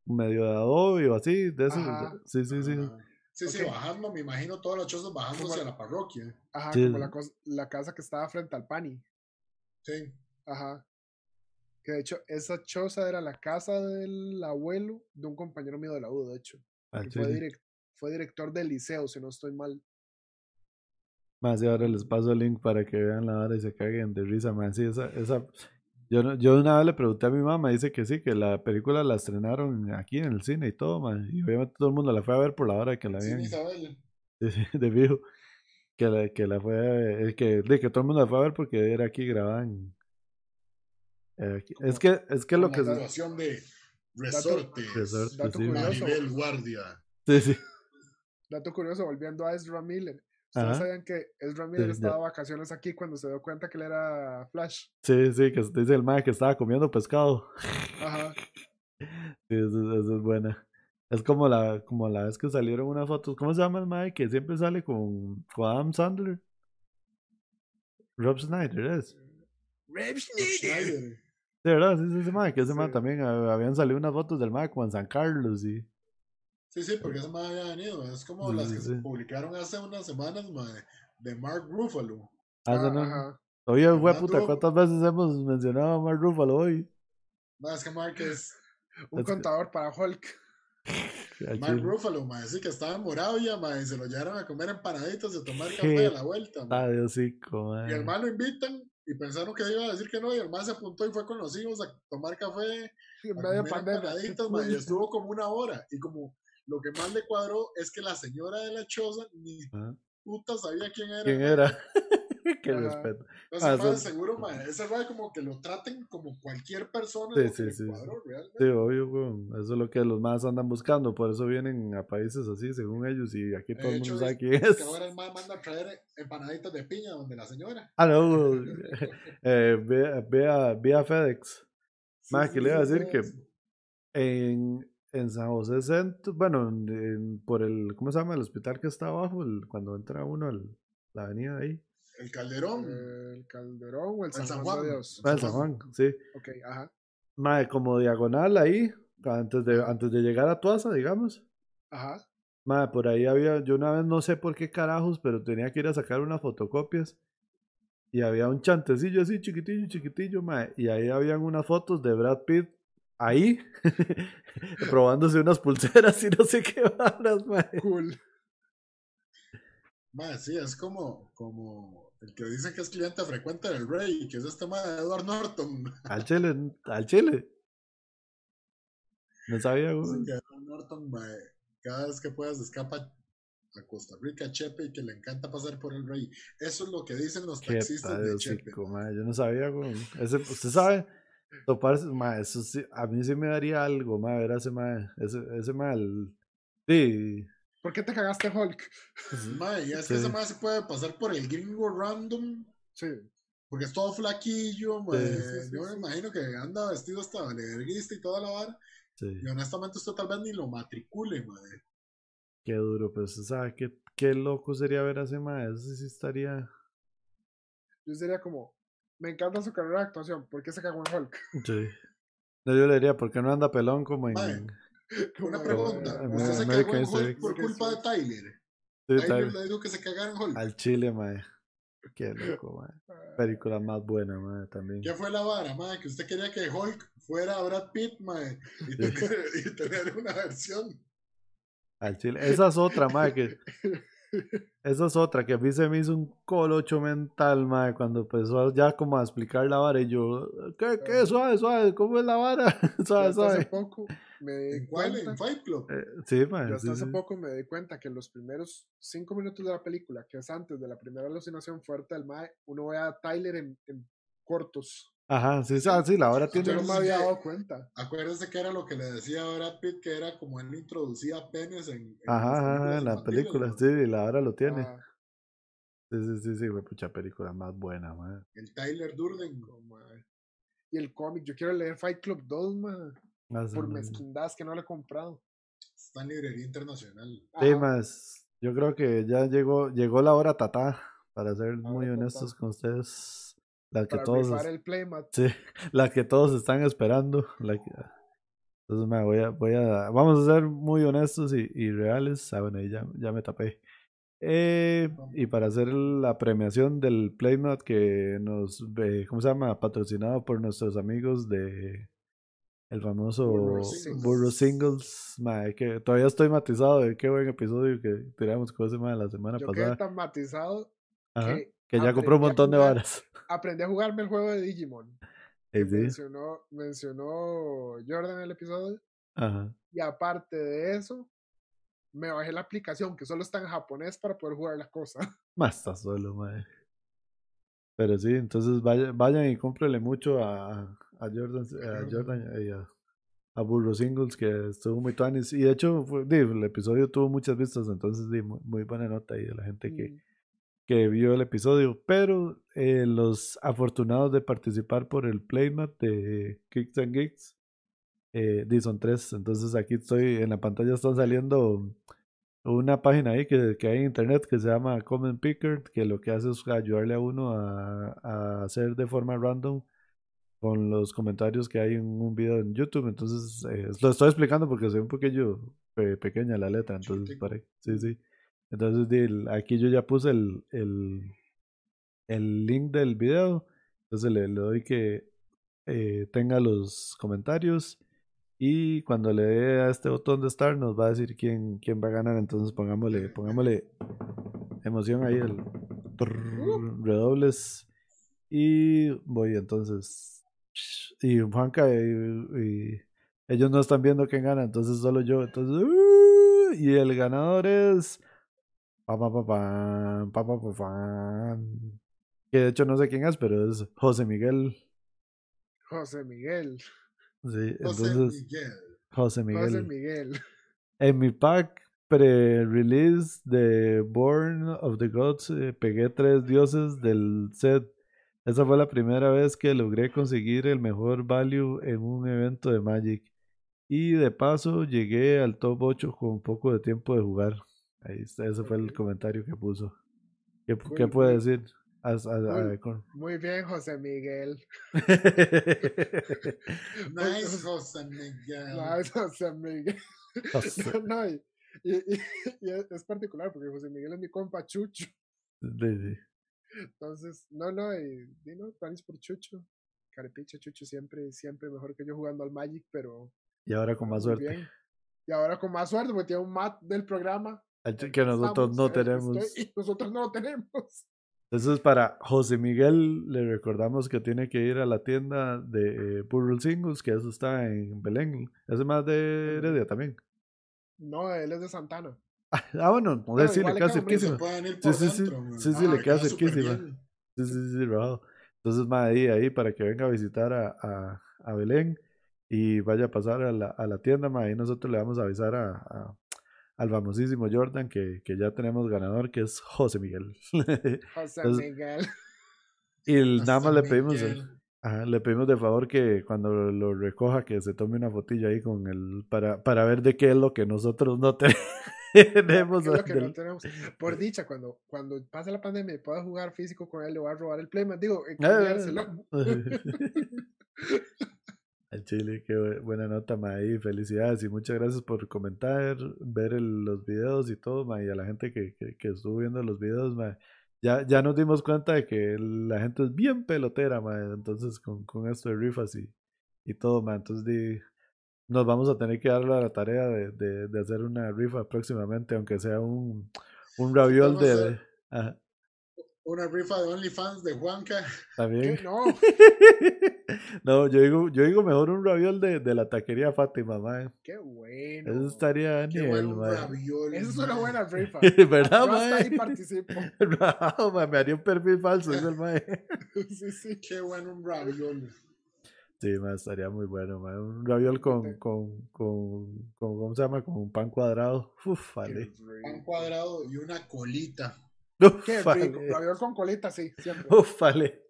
medio de adobe o así, de. Ajá. Sí, sí, sí. Ajá. Sí, sí, bajando, me imagino todos los chozos bajando Como- hacia la parroquia. Ajá, Sí. como la, casa que estaba frente al Pani. Sí. Ajá. Que de hecho, esa choza era la casa del abuelo de un compañero mío de la U, de hecho. que fue, director del liceo, si no estoy mal. Más y ahora les paso el link para que vean la hora y se caguen de risa, man. Sí, esa, esa, yo, no- yo una vez le pregunté a mi mamá, dice que sí, que la película la estrenaron aquí en el cine y todo, man. Y obviamente todo el mundo la fue a ver por la hora de que la Sí, habían, Isabel. de, de fijo, que la, que la fue, a ver- eh, que, de que todo el mundo la fue a ver porque era aquí grabada en- eh, aquí. Es que, es que lo que la graduación de Resortes. Resortes, Dato sí, curioso. Maribel Guardia. sí, sí. Dato curioso, volviendo a Ezra Miller. ¿Ustedes Ajá. sabían que Ezra Miller ya. estaba de vacaciones aquí cuando se dio cuenta que él era Flash? Sí, sí, que dice el mae que estaba comiendo pescado. Ajá. Sí, eso, eso es buena. Es como la, como la vez que salieron unas fotos. ¿Cómo se llama el mae que siempre sale con, con Adam Sandler? Rob Snyder es. Schneider. De verdad, sí, sí, ese mae, que ese mae Sí. también ah, habían salido unas fotos del mae como en San Carlos y. Sí, sí, porque ese más había venido. Es como Sí, las sí, que sí. se publicaron hace unas semanas ma, de Mark Ruffalo. Ah, Ah, no, ajá. Oye, güey, ¿Verdad, puta? ¿cuántas veces hemos mencionado a Mark Ruffalo hoy? Ma, es que Mark es Un Es que- contador para Hulk. Mark. Ruffalo, ma, sí que estaba en Moravia, ma, y se lo llevaron a comer empanaditas y a tomar café a la vuelta. ma. Adiós, sí, Y el man lo invitan y pensaron que iba a decir que no, y el man se apuntó y fue con los hijos a tomar café, En a medio comer empanaditas, y estuvo como una hora. Y como lo que más le cuadró es que la señora de la choza ni Ajá. puta sabía quién era. ¿Quién era? Qué Ajá. respeto. Entonces, Ah, ma, eso- seguro, ma, ese ma, como que lo traten como cualquier persona. Sí, que sí, sí, sí. cuadró, realmente. Sí, obvio. Eso es lo que los más andan buscando. Por eso vienen a países así, según ellos. Y aquí todo el mundo sabe quién es que ahora el man manda a traer empanaditas de piña donde la señora. Ah, no. Eh, ve, a- ve a, ve a FedEx. Más Sí, que sí, le iba a sí, decir que sí. en, en San José Centro, bueno, en- en- por el, ¿cómo se llama? El hospital que está abajo, el- cuando entra uno a la avenida ahí. El calderón. El Calderón o el San, San Juan. Dios. Ah, el San Juan, sí. Ok, ajá. Mae, como diagonal ahí, antes de, antes de llegar a Tuasa, digamos. Ajá. Mae, por ahí había, yo una vez no sé por qué carajos, pero tenía que ir a sacar unas fotocopias. Y había un chantecillo así, chiquitillo, chiquitillo, mae. Y ahí habían unas fotos de Brad Pitt ahí, probándose unas pulseras y no sé qué varas, mae. Cool. Ma, sí, es como, como el que dice que es cliente frecuente del Rey, que es este ma de Edward Norton. Al chile, al chile. No sabía, Dicen güey. que Edward Norton, ma, cada vez que pueda se escapa a Costa Rica, Chepe, y que le encanta pasar por el Rey. Eso es lo que dicen los taxistas de Chepe. mae. Yo no sabía, güey. Ese, usted sabe, toparse, mae, eso sí, a mí sí me daría algo, mae, ver a ese mae, ese, ese el- sí, ¿Por qué te cagaste Hulk? Ma, y es Sí. que ese ma se puede pasar por el gringo random, Sí. porque es todo flaquillo, ma. Sí. Sí, sí, Yo me imagino que anda vestido hasta valerguista y toda la vara. sí, Y honestamente usted tal vez ni lo matricule, madre. qué duro, pero usted sabe qué, qué loco sería ver a ese mae, ese sí estaría, Yo sería como, me encanta su carrera de actuación. ¿Por qué se cagó en Hulk? sí. No, yo le diría, ¿por qué no anda pelón como en, Mae. Una pregunta. ¿Usted se cagó en Hulk por culpa de Tyler? Sí, Tyler le dijo que se cagara en Hulk. al chile, mae, qué loco, mae, ah, película más buena, mae, también, ¿Qué fue la vara, madre? Que usted quería que Hulk fuera Brad Pitt, madre. Y, tener, y tener una versión. al chile, esa es otra, mae, que, esa es otra que a mí se me hizo un colocho mental, mae, cuando empezó ya como a explicar la vara y yo, ¿qué, qué, suave, suave, cómo es la vara? suave, suave. Hace poco me di cuenta, ¿En Fight Club? Eh, sí, mae, yo hasta sí, hace sí. poco me di cuenta que en los primeros cinco minutos de la película, que es antes de la primera alucinación fuerte del Mae, uno ve a Tyler en, en cortos. Ajá, sí, sí, la Yo tiene... no me había dado cuenta. Acuérdese que era lo que le decía a Brad Pitt, que era como él introducía penes en, en Ajá, en la película, ¿no? sí, y la vara lo tiene. Ah, Sí, sí, sí, sí, fue pucha película más buena, mae. El Tyler Durden. mae. Y el cómic, yo quiero leer Fight Club 2, mae, Ah, sí, por mae. mezquindades que no le he comprado. Está en librería internacional. Sí, más, yo creo que ya llegó, llegó la hora tatá, para ser muy tatá. honestos con ustedes. La que Para todos, el playmat. sí, la que todos están esperando. La que- entonces me voy a, voy a, vamos a ser muy honestos y, y reales. Ah, bueno, ahí ya, ya me tapé. Eh, y para hacer la premiación del Playmat que nos, eh, ¿cómo se llama? Patrocinado por nuestros amigos de el famoso Burro Burro Singles. Singles. mae, que todavía estoy matizado de qué buen episodio que tiramos con ese mae la semana Yo quedé pasada. tan matizado Ajá, que que ya compró un montón de varas. aprendí a jugarme el juego de Digimon. Sí, mencionó, mencionó Jordan en el episodio. ajá. Y aparte de eso, me bajé la aplicación que solo está en japonés para poder jugar la cosa. Más está solo, mae. Pero sí, entonces vaya- vayan y cómprenle mucho a, a Jordan, a Jordan y a, a Burro Singles, que estuvo muy tuanis. Y de hecho, fue- el episodio tuvo muchas vistas, entonces di, muy, muy buena nota ahí de la gente que, Mm, que vio el episodio. Pero eh, los afortunados de participar por el Playmat de Kicks and Geeks, eh, son tres. Entonces aquí estoy, en la pantalla están saliendo una página ahí que, que hay en internet que se llama Comment Picker, que lo que hace es ayudarle a uno a, a hacer de forma random con los comentarios que hay en un video en YouTube. Entonces, eh, lo estoy explicando porque soy un poquillo pe- pequeña la letra, entonces para ahí. Sí, sí. Entonces, el- aquí yo ya puse el, el, el link del video. Entonces le, le doy que eh, tenga los comentarios. Y cuando le dé a este botón de start nos va a decir quién, quién va a ganar. Entonces pongámosle, pongámosle emoción ahí, el trrr, redobles. Y voy entonces. Y Juanca y, y ellos no están viendo quién gana, entonces solo yo. Entonces, ¡uh! y el ganador es. Pa, pa, pa. Que de hecho no sé quién es, pero es José Miguel. José Miguel. Sí, José entonces Miguel. José Miguel. José Miguel. En mi pack pre-release de Born of the Gods eh, pegué tres dioses del set. Esa fue la primera vez que logré conseguir el mejor value en un evento de Magic. Y de paso llegué al top 8 con poco de tiempo de jugar. Ahí está, ese fue el comentario que puso. ¿Qué, qué puede decir? A- a- Cool. con- Muy bien, José Miguel. Nice José Miguel. No, es José Miguel. José- No, no, y, y- y- es particular porque José Miguel es mi compa Chucho. Sí, sí. Entonces, no, no, y, no, planes por Chucho. Carepicha, Chucho siempre, siempre mejor que yo jugando al Magic, pero Y ahora con más muy suerte. bien. Y ahora con más suerte, porque tiene un mat del programa. Que nosotros no tenemos. nosotros no lo tenemos. Entonces, para José Miguel, le recordamos que tiene que ir a la tienda de eh, Burrell Singles, que eso está en Belén. Es más de Heredia también. No, él es de Santana. Ah, bueno, no sé, sí, igual le queda cerquísima. Sí, sí, sí. Sí, sí, le queda cerquísima. Sí, sí, sí, rajado. Entonces, ma, ahí, ahí, para que venga a visitar a, a, a Belén y vaya a pasar a la, a la tienda, ma, ahí nosotros le vamos a avisar a- al famosísimo Jordan que, que ya tenemos ganador, que es José Miguel. José Entonces, Miguel. y el- nada más le pedimos... Ajá, le pedimos de favor que cuando lo, lo recoja que se tome una fotilla ahí con el para, para ver de qué es lo que nosotros no te- tenemos. Por dicha, cuando, cuando pase la pandemia y pueda jugar físico con él, le voy a robar el Playmat. Digo, eh, Ah, cambiárselo. Chile, qué bu- buena nota, ma, y felicidades y muchas gracias por comentar, ver el- los videos y todo, ma, y a la gente que, que, que estuvo viendo los videos, ma. Ya, ya nos dimos cuenta de que la gente es bien pelotera, ma, entonces con, con esto de rifas y, y todo, ma, entonces di- nos vamos a tener que dar la tarea de, de, de hacer una rifa próximamente, aunque sea un, un raviol de... Una rifa de OnlyFans de Juanca. También. No. no, yo digo, yo digo mejor un raviol de, de la taquería Fátima, mae. Qué bueno. Eso estaría a Qué nivel, bueno un mae. raviol. Esa es una buena rifa. ¿Verdad, Yo hasta ahí participo. No, me haría un perfil falso, es el mae. Sí, sí. Qué bueno un raviol. Sí, mae, estaría muy bueno, mae. Un raviol con, con, con, con, ¿cómo se llama? Con un pan cuadrado. Uf, vale. Pan cuadrado y una colita. Uf, Qué rico. Raviol con colita, sí, siempre. Uf, vale.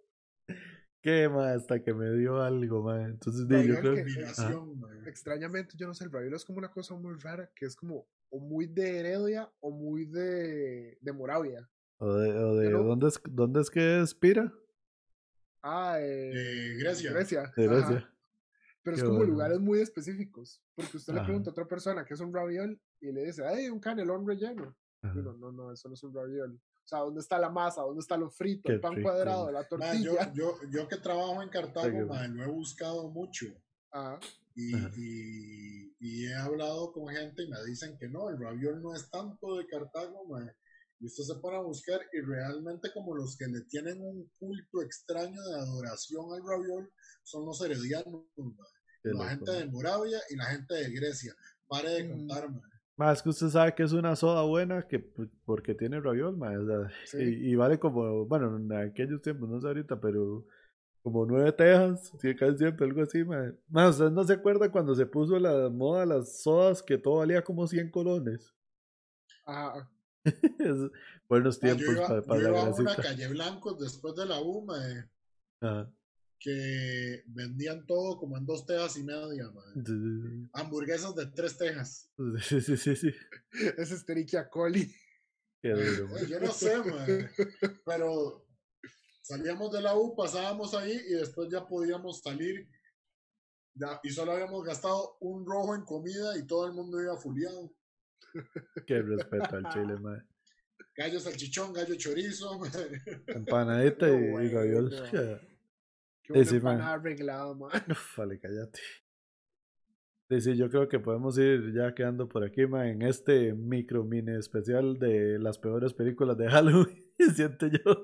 Qué, mae, hasta que me dio algo, mae. Entonces, di, yo creo que-. Extrañamente, yo no sé, el raviol es como una cosa muy rara, que es como o muy de Heredia o muy de, de Moravia. O de, o de Pero- ¿dónde, es, ¿dónde es que es Pira? Ah, eh, De Grecia. Grecia. De ajá. Grecia. Pero es como bueno. lugares muy específicos. Porque usted le pregunta a otra persona que es un raviol y le dice, ¡ay, un canelón relleno! Uno, no, no, eso no es un raviol. O sea, ¿dónde está la masa? ¿Dónde está lo frito? el pan rico, cuadrado, la tortilla. yo, yo, yo que trabajo en Cartago, bueno. mae, lo he buscado mucho. Ah, Y, Ajá. y, y he hablado con gente y me dicen que no, el raviol no es tanto de Cartago, mae. Y usted se pone a buscar y realmente como los que le tienen un culto extraño de adoración al raviol son los heredianos. Qué la loco, gente de Moravia y la gente de Grecia. Pare de Mm. contar, mae. Más que usted sabe que es una soda buena que p- porque tiene raviol, mae, o sea, Sí. y, y vale como, bueno, en aquellos tiempos, no sé ahorita, pero como nueve tejas, casi siempre, algo así. Mae, ¿usted no se acuerda cuando se puso la moda las sodas que todo valía como 100 colones? Es- buenos tiempos yo iba, para, yo para la a una calle Blancos después de la U, mae, Ajá. Que vendían todo como en dos tejas y media. Sí, Hamburguesas de tres tejas. sí, sí, sí, sí. Es Esterichia coli. Qué duro. Oye, Yo no sé, mae, pero salíamos de la U, pasábamos ahí y después ya podíamos salir ya, y solo habíamos gastado un rojo en comida y todo el mundo iba fuliado. Qué respeto al chile, mae. Gallo salchichón, gallo chorizo. mae. Empanadita y, y Bueno. raviol. Qué Sí, sí, man. man. Uf, vale, cállate. Sí, sí, yo creo que podemos ir ya quedando por aquí, ma, en este micro mini especial de las peores películas de Halloween, siento yo.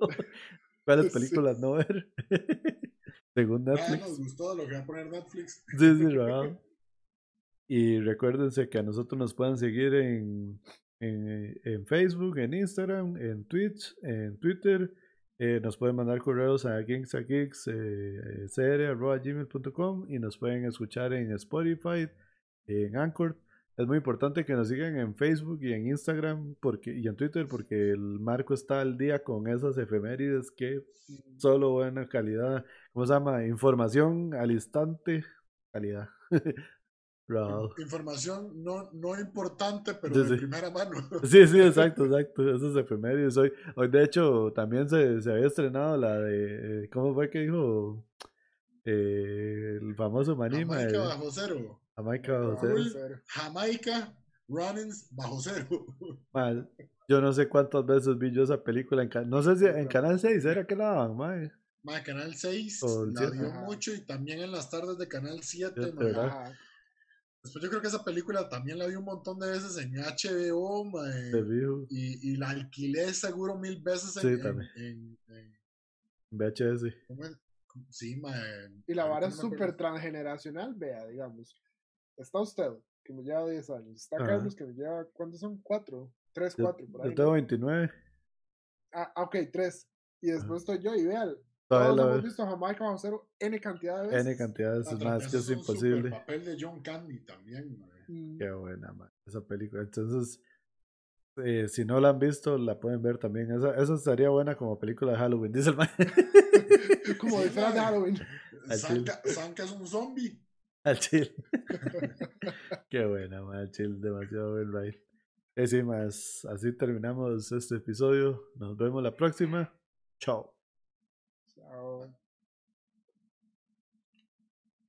¿Cuáles Sí. películas no ver? Según Ah, Netflix. nos gustó lo que va a poner Netflix. Sí, sí, ¿verdad? Y recuérdense que a nosotros nos pueden seguir en, en, en Facebook, en Instagram, en Twitch, en Twitter. Eh, nos pueden mandar correos a geeks eh, gmail.com y nos pueden escuchar en Spotify, en Anchor. Es muy importante que nos sigan en Facebook y en Instagram porque, y en Twitter porque el Marco está al día con esas efemérides que solo buena calidad. ¿Cómo se llama? Información al instante. Calidad. Información no, no importante, pero Sí, de sí. primera mano. Sí, sí, exacto, exacto. Esas efemérides. Hoy, hoy de hecho, también se, se había estrenado la de. eh, ¿Cómo fue que dijo? Eh, el famoso Manima. Jamaica de bajo cero. Jamaica bajo cero. Jamaica Runnings bajo cero. Ma, yo no sé cuántas veces vi yo esa película. En, no sé si en Canal 6 era que la daban, mae. Ma, Canal 6 O el la dio mucho y también en las tardes de Canal 7. Siete, ma. ¿verdad? Ajá. Después yo creo que esa película también la vi un montón de veces en HBO, ma, De viejo. y, y la alquilé seguro mil veces en, Sí, en- también. en- en- VHS. Sí, ma, Y la vara es súper transgeneracional, vea, digamos. Está usted, que me lleva 10 años. Está Ajá. Carlos, que me lleva, ¿cuántos son? ¿Cuatro? ¿Tres, Yo, cuatro? Por ahí, yo tengo ¿no? 29. Ah, ok, tres. Y después estoy yo y vean. Todavía Todos la hemos visto Jamaica bajo cero N cantidad de veces. N cantidades La más que Trapecio es imposible. super papel de John Candy también. Mm, Qué buena, man, esa película. Entonces, eh, si no la han visto, la pueden ver también. Esa, esa estaría buena como película de Halloween, dice el man. Como Sí, de. Halloween. Al Sanka, Sanka es un zombie. Al chill. Qué buena, man. Al chill, demasiado buen ride. Eh, sí, más. Así terminamos este episodio. Nos vemos la próxima. Chao. Chao.